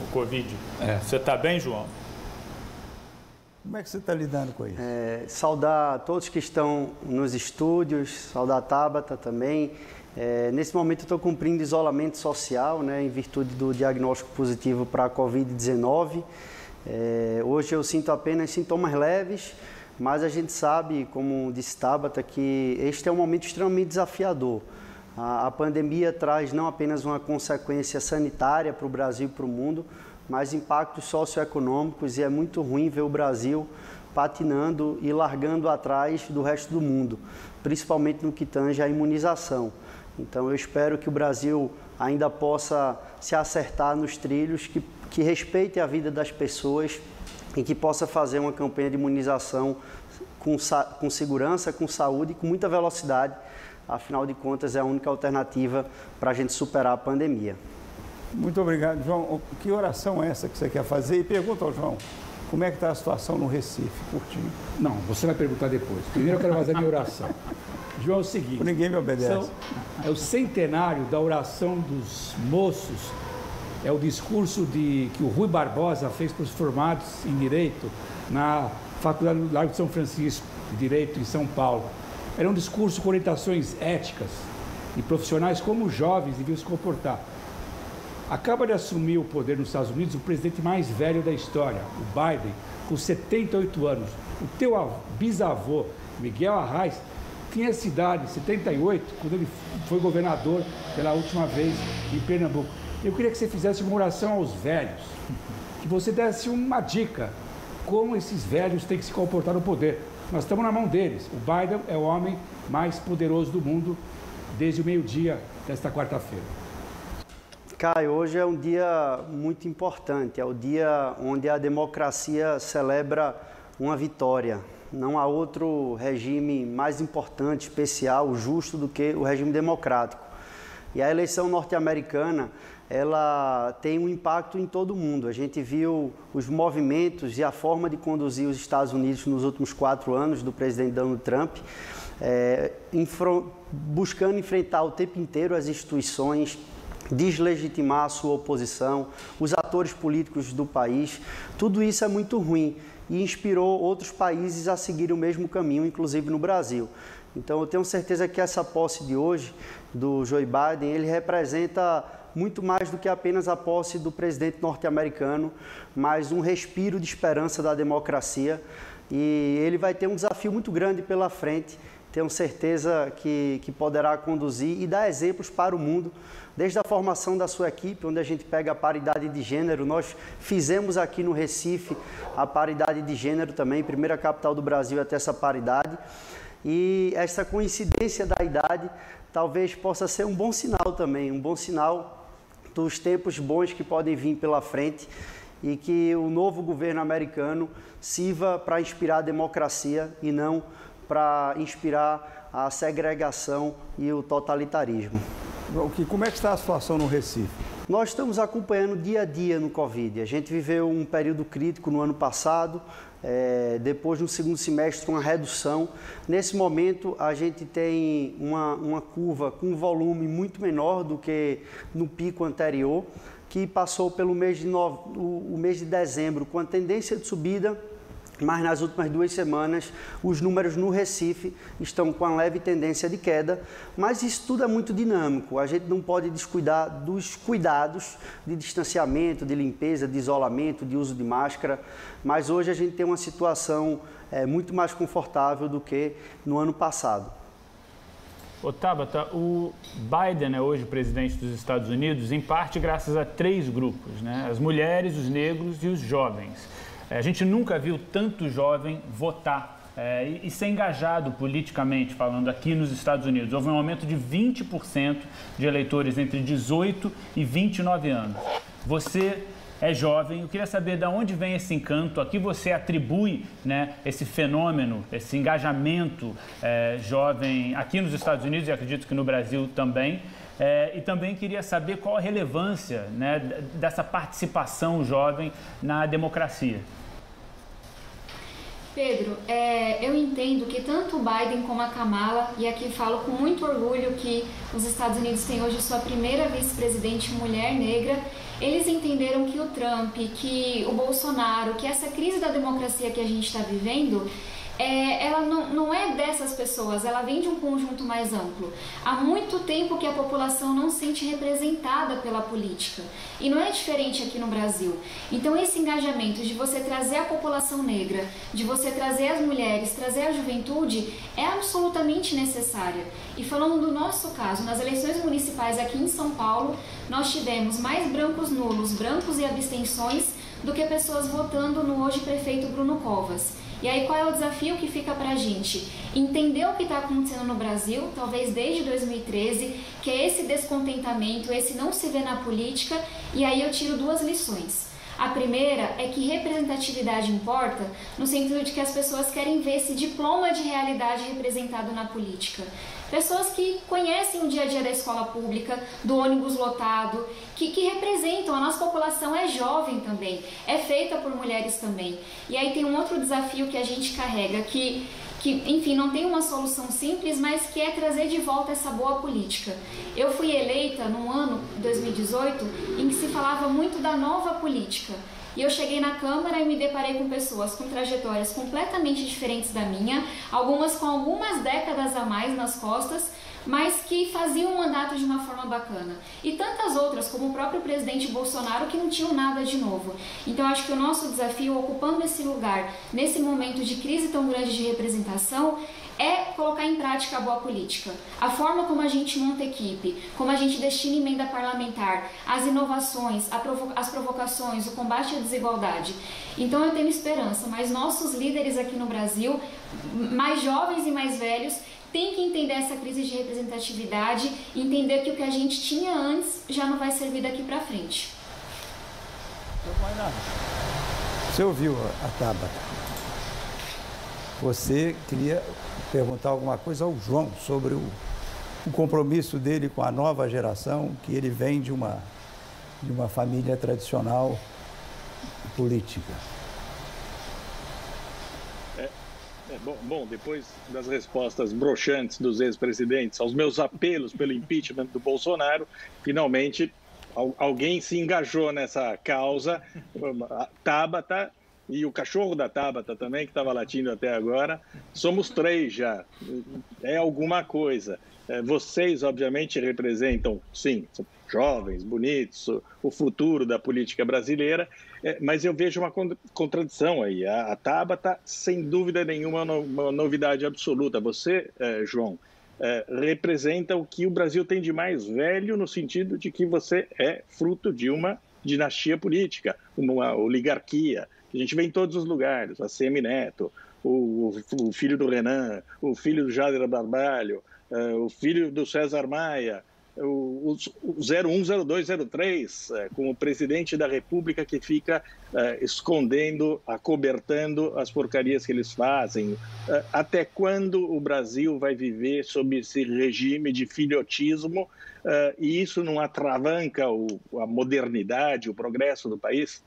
o Covid. É. Você está bem, João? Como é que você está lidando com isso? É, saudar todos que estão nos estúdios, saudar a Tabata também. É, nesse momento eu estou cumprindo isolamento social, né, em virtude do diagnóstico positivo para a Covid-19. É, hoje eu sinto apenas sintomas leves, mas a gente sabe, como disse Tabata, que este é um momento extremamente desafiador. A, a pandemia traz não apenas uma consequência sanitária para o Brasil e para o mundo, mas impactos socioeconômicos e é muito ruim ver o Brasil patinando e largando atrás do resto do mundo, principalmente no que tange à imunização. Então eu espero que o Brasil ainda possa se acertar nos trilhos, que, que respeite a vida das pessoas, e que possa fazer uma campanha de imunização com, com segurança, com saúde e com muita velocidade. Afinal de contas, é a única alternativa para a gente superar a pandemia. Muito obrigado, João. Que oração é essa que você quer fazer? E pergunta ao João, como é que está a situação no Recife, curtinho? Não, você vai perguntar depois. Primeiro eu quero fazer a minha oração. [LAUGHS] João, é o seguinte... Ninguém me obedece. São, é o centenário da oração dos moços é o discurso de, que o Rui Barbosa fez para os formados em Direito na Faculdade do Largo de São Francisco de Direito em São Paulo. Era um discurso com orientações éticas e profissionais como os jovens deviam se comportar. Acaba de assumir o poder nos Estados Unidos o presidente mais velho da história, o Biden, com 78 anos. O teu bisavô, Miguel Arraes, tinha essa idade, 78, quando ele foi governador pela última vez em Pernambuco. Eu queria que você fizesse uma oração aos velhos, que você desse uma dica como esses velhos têm que se comportar no poder. Nós estamos na mão deles. O Biden é o homem mais poderoso do mundo desde o meio-dia desta quarta-feira. Caio, hoje é um dia muito importante, é o dia onde a democracia celebra uma vitória. Não há outro regime mais importante, especial, justo do que o regime democrático. E a eleição norte-americana ela tem um impacto em todo o mundo. A gente viu os movimentos e a forma de conduzir os Estados Unidos nos últimos quatro anos do presidente Donald Trump, é, buscando enfrentar o tempo inteiro as instituições, deslegitimar a sua oposição, os atores políticos do país. Tudo isso é muito ruim e inspirou outros países a seguir o mesmo caminho, inclusive no Brasil. Então, eu tenho certeza que essa posse de hoje do Joe Biden, ele representa muito mais do que apenas a posse do presidente norte-americano, mas um respiro de esperança da democracia. E ele vai ter um desafio muito grande pela frente. Tenho certeza que, que poderá conduzir e dar exemplos para o mundo, desde a formação da sua equipe, onde a gente pega a paridade de gênero. Nós fizemos aqui no Recife a paridade de gênero também, primeira capital do Brasil a ter essa paridade. E essa coincidência da idade talvez possa ser um bom sinal também, um bom sinal dos tempos bons que podem vir pela frente e que o novo governo americano sirva para inspirar a democracia e não para inspirar a segregação e o totalitarismo. Como é que está a situação no Recife? Nós estamos acompanhando dia a dia no Covid. A gente viveu um período crítico no ano passado, é, depois no segundo semestre uma redução. Nesse momento a gente tem uma, uma curva com volume muito menor do que no pico anterior, que passou pelo mês de, no... o mês de dezembro com a tendência de subida mas nas últimas duas semanas os números no Recife estão com a leve tendência de queda, mas isso tudo é muito dinâmico. A gente não pode descuidar dos cuidados de distanciamento, de limpeza, de isolamento, de uso de máscara, mas hoje a gente tem uma situação é, muito mais confortável do que no ano passado. Ô Tabata, o Biden é hoje presidente dos Estados Unidos, em parte graças a três grupos, né? as mulheres, os negros e os jovens. É, a gente nunca viu tanto jovem votar é, e, e, ser engajado politicamente, falando aqui nos Estados Unidos. Houve um aumento de 20% de eleitores entre 18 e 29 anos. Você é jovem, eu queria saber de onde vem esse encanto, a que você atribui né, esse fenômeno, esse engajamento é, jovem aqui nos Estados Unidos e acredito que no Brasil também. É, e também queria saber qual a relevância né, dessa participação jovem na democracia. Pedro, é, eu entendo que tanto o Biden como a Kamala, e aqui falo com muito orgulho que os Estados Unidos têm hoje sua primeira vice-presidente mulher negra, eles entenderam que o Trump, que o Bolsonaro, que essa crise da democracia que a gente está vivendo é, ela não, não é dessas pessoas, ela vem de um conjunto mais amplo. Há muito tempo que a população não se sente representada pela política. E não é diferente aqui no Brasil. Então, esse engajamento de você trazer a população negra, de você trazer as mulheres, trazer a juventude, é absolutamente necessária. E falando do nosso caso, nas eleições municipais aqui em São Paulo, nós tivemos mais brancos nulos, brancos e abstenções do que pessoas votando no hoje prefeito Bruno Covas. E aí qual é o desafio que fica para a gente? Entender o que está acontecendo no Brasil, talvez desde 2013, que é esse descontentamento, esse não se ver na política, e aí eu tiro duas lições. A primeira é que representatividade importa no sentido de que as pessoas querem ver esse diploma de realidade representado na política. Pessoas que conhecem o dia a dia da escola pública, do ônibus lotado, que, que representam. A nossa população é jovem também, é feita por mulheres também. E aí tem um outro desafio que a gente carrega, que que, enfim, não tem uma solução simples, mas que é trazer de volta essa boa política. Eu fui eleita no ano 2018 em que se falava muito da nova política. E eu cheguei na Câmara e me deparei com pessoas com trajetórias completamente diferentes da minha, algumas com algumas décadas a mais nas costas, mas que faziam o mandato de uma forma bacana. E tantas outras, como o próprio presidente Bolsonaro, que não tinham nada de novo. Então, acho que o nosso desafio, ocupando esse lugar, nesse momento de crise tão grande de representação, é colocar em prática a boa política. A forma como a gente monta equipe, como a gente destina emenda parlamentar, as inovações, as provocações, o combate à desigualdade. Então eu tenho esperança, mas nossos líderes aqui no Brasil, mais jovens e mais velhos, têm que entender essa crise de representatividade entender que o que a gente tinha antes já não vai servir daqui para frente. Você ouviu a Tabata? Você queria perguntar alguma coisa ao João sobre o, o compromisso dele com a nova geração, que ele vem de uma, de uma família tradicional política. É, é, bom, bom, depois das respostas broxantes dos ex-presidentes aos meus apelos pelo impeachment do Bolsonaro, finalmente alguém se engajou nessa causa. Tabata e o cachorro da Tabata também, que estava latindo até agora. Somos três já. É alguma coisa. É, vocês, obviamente, representam, sim, jovens, bonitos, o futuro da política brasileira, é, mas eu vejo uma contradição aí. A, Tabata, sem dúvida nenhuma, é uma novidade absoluta. Você, João, representa o que o Brasil tem de mais velho, no sentido de que você é fruto de uma dinastia política, uma oligarquia, a gente vê em todos os lugares, a Semi Neto, o, o, filho do Renan, o filho do Jader Barbalho, uh, o filho do César Maia, o, o 01, 02, 03, é, com o presidente da República que fica é, escondendo, acobertando as porcarias que eles fazem. Até quando o Brasil vai viver sob esse regime de filhotismo e isso não atravanca a modernidade, o progresso do país?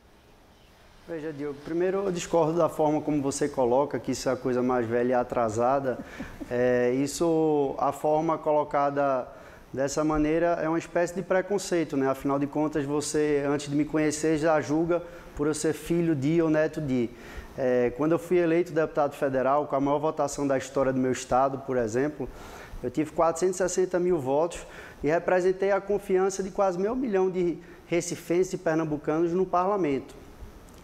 Veja, Diogo, primeiro eu discordo da forma como você coloca, que isso é a coisa mais velha e atrasada. [LAUGHS] É, isso, a forma colocada dessa maneira é uma espécie de preconceito, né? Afinal de contas, você, antes de me conhecer, já julga por eu ser filho de ou neto de. É, quando eu fui eleito deputado federal, com a maior votação da história do meu estado, por exemplo, eu tive 460 mil votos e representei a confiança de quase meio milhão de recifenses e pernambucanos no parlamento.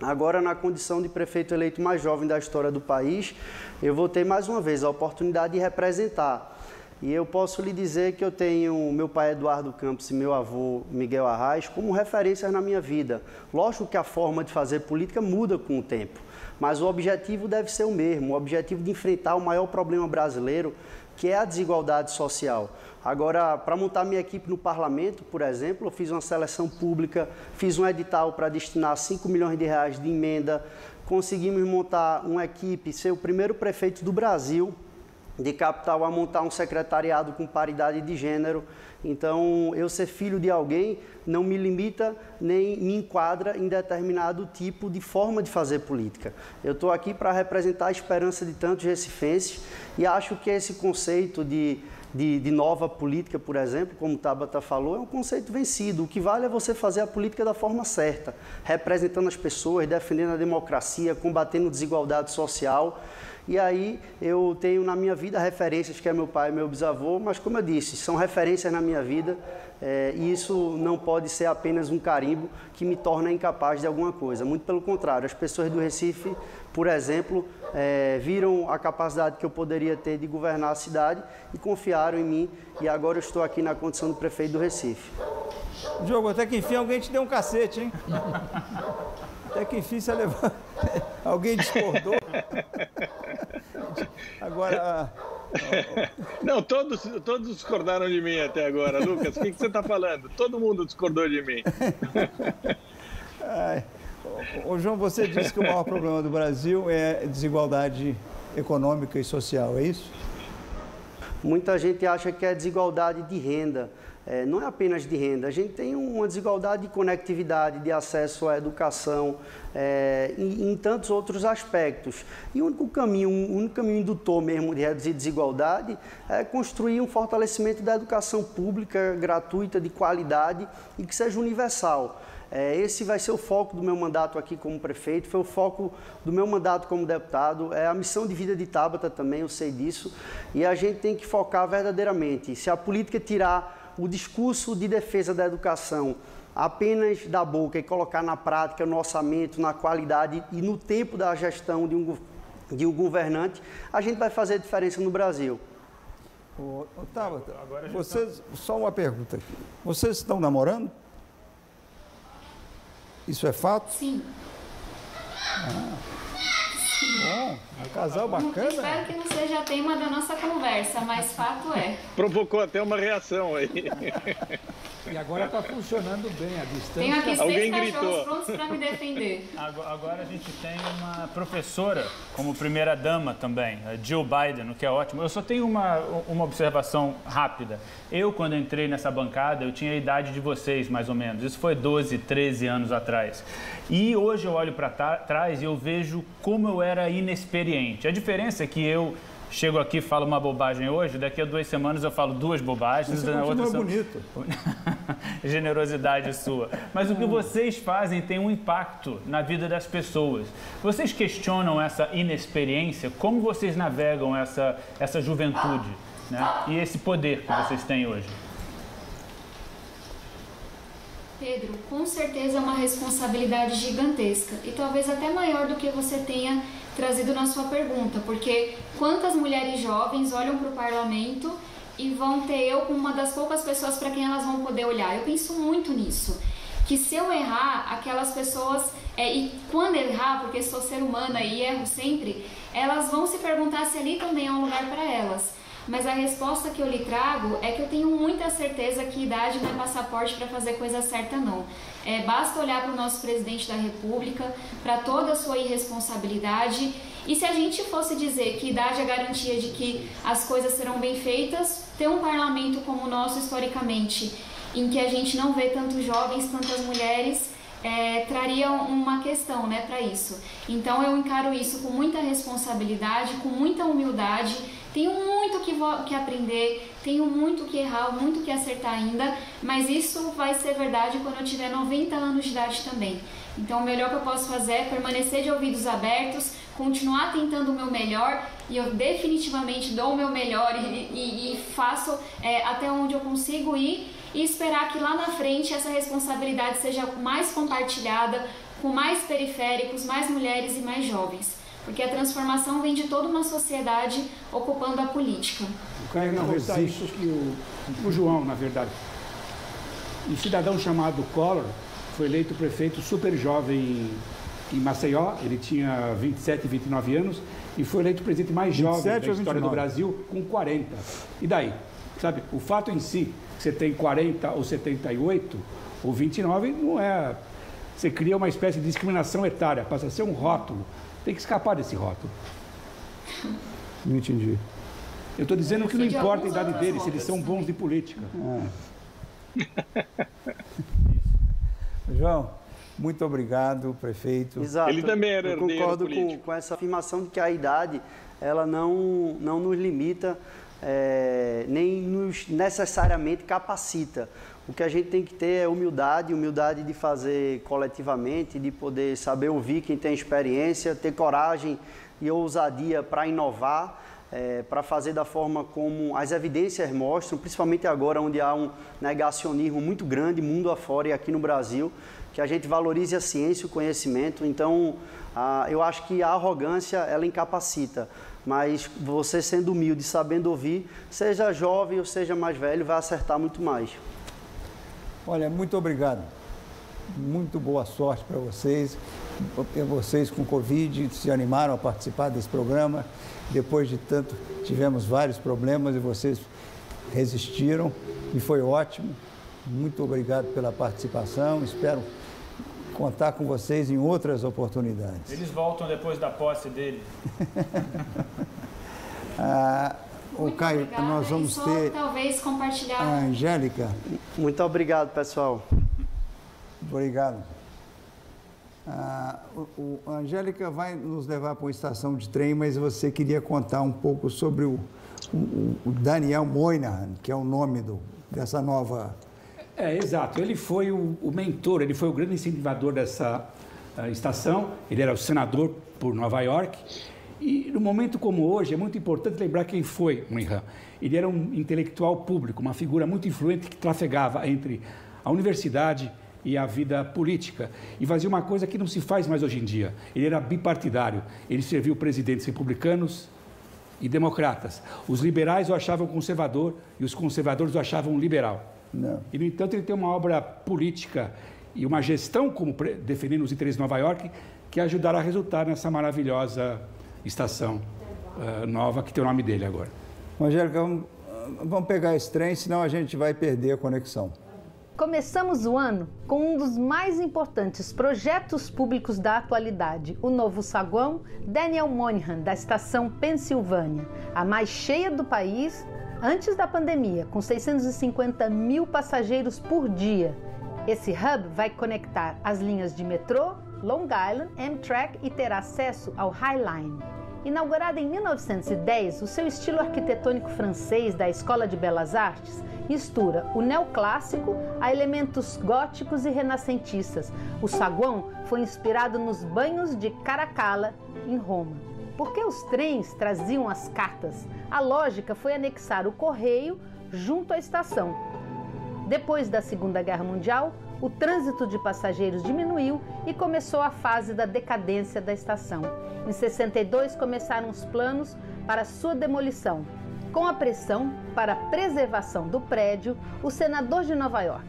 Agora, na condição de prefeito eleito mais jovem da história do país, eu vou ter mais uma vez a oportunidade de representar. E eu posso lhe dizer que eu tenho meu pai Eduardo Campos e meu avô Miguel Arraes como referências na minha vida. Lógico que a forma de fazer política muda com o tempo, mas o objetivo deve ser o mesmo, o objetivo de enfrentar o maior problema brasileiro, que é a desigualdade social. Agora, para montar minha equipe no parlamento, por exemplo, eu fiz uma seleção pública, fiz um edital para destinar 5 milhões de reais de emenda, conseguimos montar uma equipe, ser o primeiro prefeito do Brasil de capital a montar um secretariado com paridade de gênero. Então, eu ser filho de alguém não me limita nem me enquadra em determinado tipo de forma de fazer política. Eu estou aqui para representar a esperança de tantos recifenses e acho que esse conceito de de, de, nova política, por exemplo, como Tabata falou, é um conceito vencido. O que vale é você fazer a política da forma certa, representando as pessoas, defendendo a democracia, combatendo desigualdade social. E aí eu tenho na minha vida referências que é meu pai meu bisavô, mas como eu disse, são referências na minha vida é, e isso não pode ser apenas um carimbo que me torna incapaz de alguma coisa. Muito pelo contrário, as pessoas do Recife, por exemplo, é, viram a capacidade que eu poderia ter de governar a cidade e confiaram em mim. E agora eu estou aqui na condição do prefeito do Recife. Diogo, até que enfim alguém te deu um cacete, hein? Até que enfim você levou. [LAUGHS] alguém discordou. Agora. Não, todos, todos discordaram de mim até agora. Lucas, o que, que você está falando? Todo mundo discordou de mim. [LAUGHS] Ai. Ô, João, você disse que o maior problema do Brasil é desigualdade econômica e social, é isso? Muita gente acha que é desigualdade de renda. É, não é apenas de renda, a gente tem uma desigualdade de conectividade, de acesso à educação, é, em, em, tantos outros aspectos. E o único caminho, o único caminho indutor mesmo de reduzir desigualdade é construir um fortalecimento da educação pública gratuita, de qualidade e que seja universal. É, esse vai ser o foco do meu mandato aqui como prefeito, foi o foco do meu mandato como deputado, é a missão de vida de Tabata também, eu sei disso, e a gente tem que focar verdadeiramente. Se a política tirar o discurso de defesa da educação apenas da boca e colocar na prática, no orçamento, na qualidade e no tempo da gestão de um, de um governante, a gente vai fazer diferença no Brasil. Ô, Tabata, vocês, tá... só uma pergunta. Vocês estão namorando? Isso é fato? Sim. Ah. Bom, um casal bacana. Espero que não seja tema da nossa conversa, mas fato é. Provocou até uma reação aí. E agora está funcionando bem a distância. Tenho aqui Alguém seis gritou. prontos para me defender. Agora a gente tem uma professora como primeira dama também, a Jill Biden, o que é ótimo. Eu só tenho uma, uma observação rápida. Eu, quando entrei nessa bancada, eu tinha a idade de vocês, mais ou menos. Isso foi 12, 13 anos atrás. E hoje eu olho para trás e eu vejo como eu era inexperiente. A diferença é que eu chego aqui e falo uma bobagem hoje, daqui a duas semanas eu falo duas bobagens. Você na outra bonito. [LAUGHS] Generosidade sua. Mas o que vocês fazem tem um impacto na vida das pessoas. Vocês questionam essa inexperiência? Como vocês navegam essa, essa juventude né? e esse poder que vocês têm hoje? Pedro, com certeza é uma responsabilidade gigantesca e talvez até maior do que você tenha trazido na sua pergunta, porque quantas mulheres jovens olham para o parlamento e vão ter eu como uma das poucas pessoas para quem elas vão poder olhar? Eu penso muito nisso. Que se eu errar, aquelas pessoas, é, e quando errar, porque sou ser humana e erro sempre, elas vão se perguntar se ali também é um lugar para elas. Mas a resposta que eu lhe trago é que eu tenho muita certeza que idade não é passaporte para fazer coisa certa, não. É, basta olhar para o nosso presidente da República, para toda a sua irresponsabilidade. E se a gente fosse dizer que idade é garantia de que as coisas serão bem feitas, ter um parlamento como o nosso, historicamente, em que a gente não vê tantos jovens, tantas mulheres, é, traria uma questão né, para isso. Então eu encaro isso com muita responsabilidade, com muita humildade. Tenho muito que, que aprender, tenho muito que errar, muito que acertar ainda, mas isso vai ser verdade quando eu tiver 90 anos de idade também. Então o melhor que eu posso fazer é permanecer de ouvidos abertos, continuar tentando o meu melhor e eu definitivamente dou o meu melhor e, e, e faço é, até onde eu consigo ir e esperar que lá na frente essa responsabilidade seja mais compartilhada com mais periféricos, mais mulheres e mais jovens. Porque a transformação vem de toda uma sociedade ocupando a política. O Caio não resiste que o, o João, na verdade. Um cidadão chamado Collor foi eleito prefeito super jovem em Maceió, ele tinha 27, 29 anos, e foi eleito o presidente mais jovem da história do Brasil, com 40. E daí? Sabe, o fato em si você tem 40 ou 78 ou 29, não é. Você cria uma espécie de discriminação etária, passa a ser um rótulo. Tem que escapar desse rótulo. [LAUGHS] Não entendi. Eu estou dizendo que não importa a idade deles, se eles são bons de política. É. [LAUGHS] João, muito obrigado, prefeito. Exato. Ele também era Eu concordo com, com, essa afirmação de que a idade ela não, não nos limita é, nem nos necessariamente capacita. O que a gente tem que ter é humildade, humildade de fazer coletivamente, de poder saber ouvir quem tem experiência, ter coragem e ousadia para inovar, é, para fazer da forma como as evidências mostram, principalmente agora onde há um negacionismo muito grande, mundo afora e aqui no Brasil, que a gente valorize a ciência, o conhecimento. Então, a, eu acho que a arrogância, ela incapacita mas você sendo humilde, sabendo ouvir, seja jovem ou seja mais velho, vai acertar muito mais. Olha, muito obrigado. Muito boa sorte para vocês. Vocês com Covid se animaram a participar desse programa. Depois de tanto, tivemos vários problemas e vocês resistiram e foi ótimo. Muito obrigado pela participação. Espero contar com vocês em outras oportunidades. Eles voltam depois da posse dele. [LAUGHS] ah, o Caio, obrigada. nós vamos só, ter. Talvez compartilhar. A Angélica. Muito obrigado, pessoal. Obrigado. Ah, o, o, a Angélica vai nos levar para uma estação de trem, mas você queria contar um pouco sobre o, o, o Daniel Moynihan, que é o nome do, dessa nova é, exato. Ele foi o, o mentor, ele foi o grande incentivador dessa uh, estação. Ele era o senador por Nova York. E num momento como hoje, é muito importante lembrar quem foi Moynihan. Ele era um intelectual público, uma figura muito influente que trafegava entre a universidade e a vida política. E fazia uma coisa que não se faz mais hoje em dia. Ele era bipartidário. Ele serviu presidentes republicanos e democratas. Os liberais o achavam conservador e os conservadores o achavam liberal. Não. E, no entanto, ele tem uma obra política e uma gestão, como defendendo os interesses de Nova York, que ajudará a resultar nessa maravilhosa estação uh, nova que tem o nome dele agora. Angélica, vamos, vamos pegar esse trem, senão a gente vai perder a conexão. Começamos o ano com um dos mais importantes projetos públicos da atualidade, o novo saguão Daniel Moynihan, da estação Pensilvânia, a mais cheia do país antes da pandemia, com 650 mil passageiros por dia. Esse hub vai conectar as linhas de metrô, Long Island, Amtrak e terá acesso ao High Line. Inaugurada em 1910, o seu estilo arquitetônico francês da Escola de Belas Artes mistura o neoclássico a elementos góticos e renascentistas. O saguão foi inspirado nos banhos de Caracalla, em Roma. Porque os trens traziam as cartas, a lógica foi anexar o correio junto à estação. Depois da Segunda Guerra Mundial, o trânsito de passageiros diminuiu e começou a fase da decadência da estação. Em 62 começaram os planos para sua demolição. Com a pressão para a preservação do prédio, o senador de Nova York,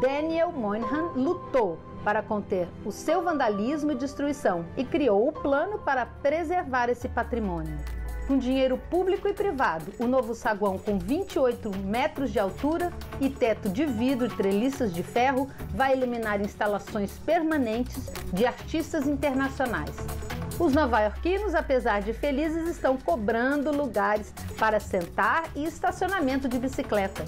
Daniel Moynihan, lutou para conter o seu vandalismo e destruição e criou o plano para preservar esse patrimônio. Com dinheiro público e privado, o novo saguão com 28 metros de altura e teto de vidro e treliças de ferro vai iluminar instalações permanentes de artistas internacionais. Os nova-iorquinos, apesar de felizes, estão cobrando lugares para sentar e estacionamento de bicicleta.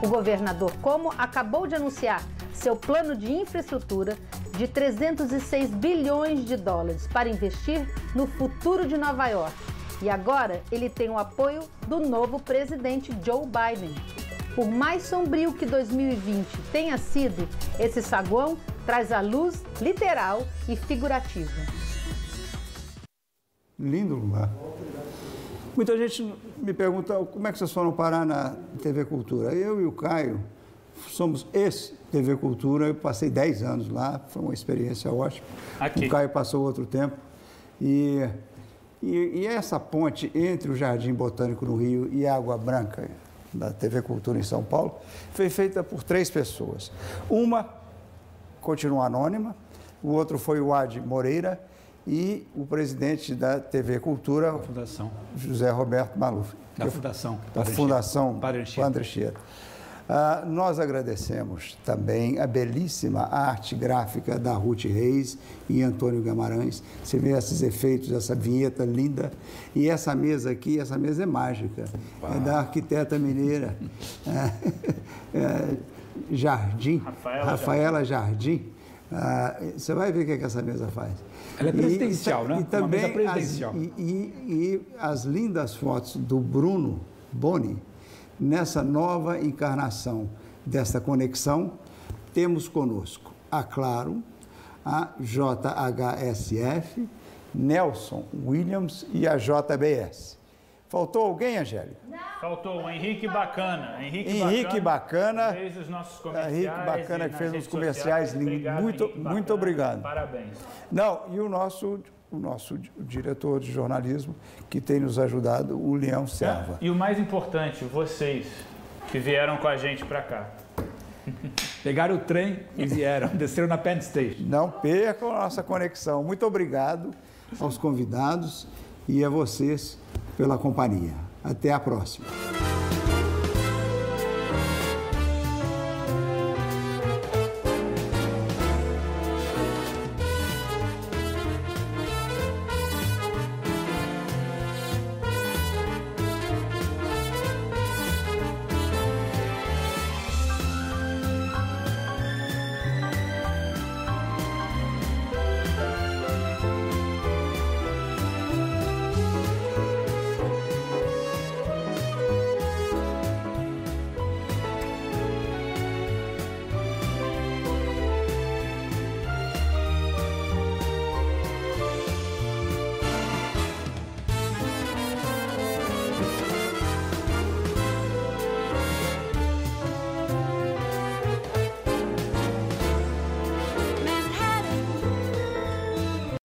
O governador Como acabou de anunciar seu plano de infraestrutura de 306 bilhões de dólares para investir no futuro de Nova York e agora ele tem o apoio do novo presidente Joe Biden. Por mais sombrio que 2020 tenha sido, esse saguão traz a luz literal e figurativa. Lindo lugar. Muita gente me pergunta como é que vocês foram parar na TV Cultura. Eu e o Caio somos ex-TV Cultura, eu passei 10 anos lá, foi uma experiência ótima. Aqui. O Caio passou outro tempo. E e, e, essa ponte entre o Jardim Botânico no Rio e a Água Branca, da TV Cultura em São Paulo, foi feita por três pessoas. Uma continua anônima, o outro foi o Ad Moreira e o presidente da TV Cultura, Fundação. José Roberto Maluf. Da Fundação. Da Fundação Padre Anchieta. Ah, nós agradecemos também a belíssima arte gráfica da Ruth Reis e Antônio Gamarães. Você vê esses efeitos, essa vinheta linda. E essa mesa aqui, essa mesa é mágica. É da arquiteta mineira [LAUGHS] é, é, Jardim, Rafaela, Rafaela Jardim. Ah, você vai ver o que, é que essa mesa faz. Ela é presidencial, e, né? E também presidencial. As, e, e, e as lindas fotos do Bruno Boni, nessa nova encarnação desta conexão, temos conosco a Claro, a JHSF, Nelson Williams e a JBS. Faltou alguém, Angélica? Faltou o Henrique Bacana. Henrique, Henrique Bacana, Bacana. Fez os nossos comerciais. Henrique Bacana que fez os comerciais. Obrigado, muito, muito obrigado. Parabéns. Não, e o nosso o nosso diretor de jornalismo, que tem nos ajudado, o Leão Serva. É, e o mais importante, vocês que vieram com a gente para cá. Pegaram o trem e vieram, [LAUGHS] desceram na Penn Station. Não percam a nossa conexão. Muito obrigado aos convidados e a vocês pela companhia. Até a próxima.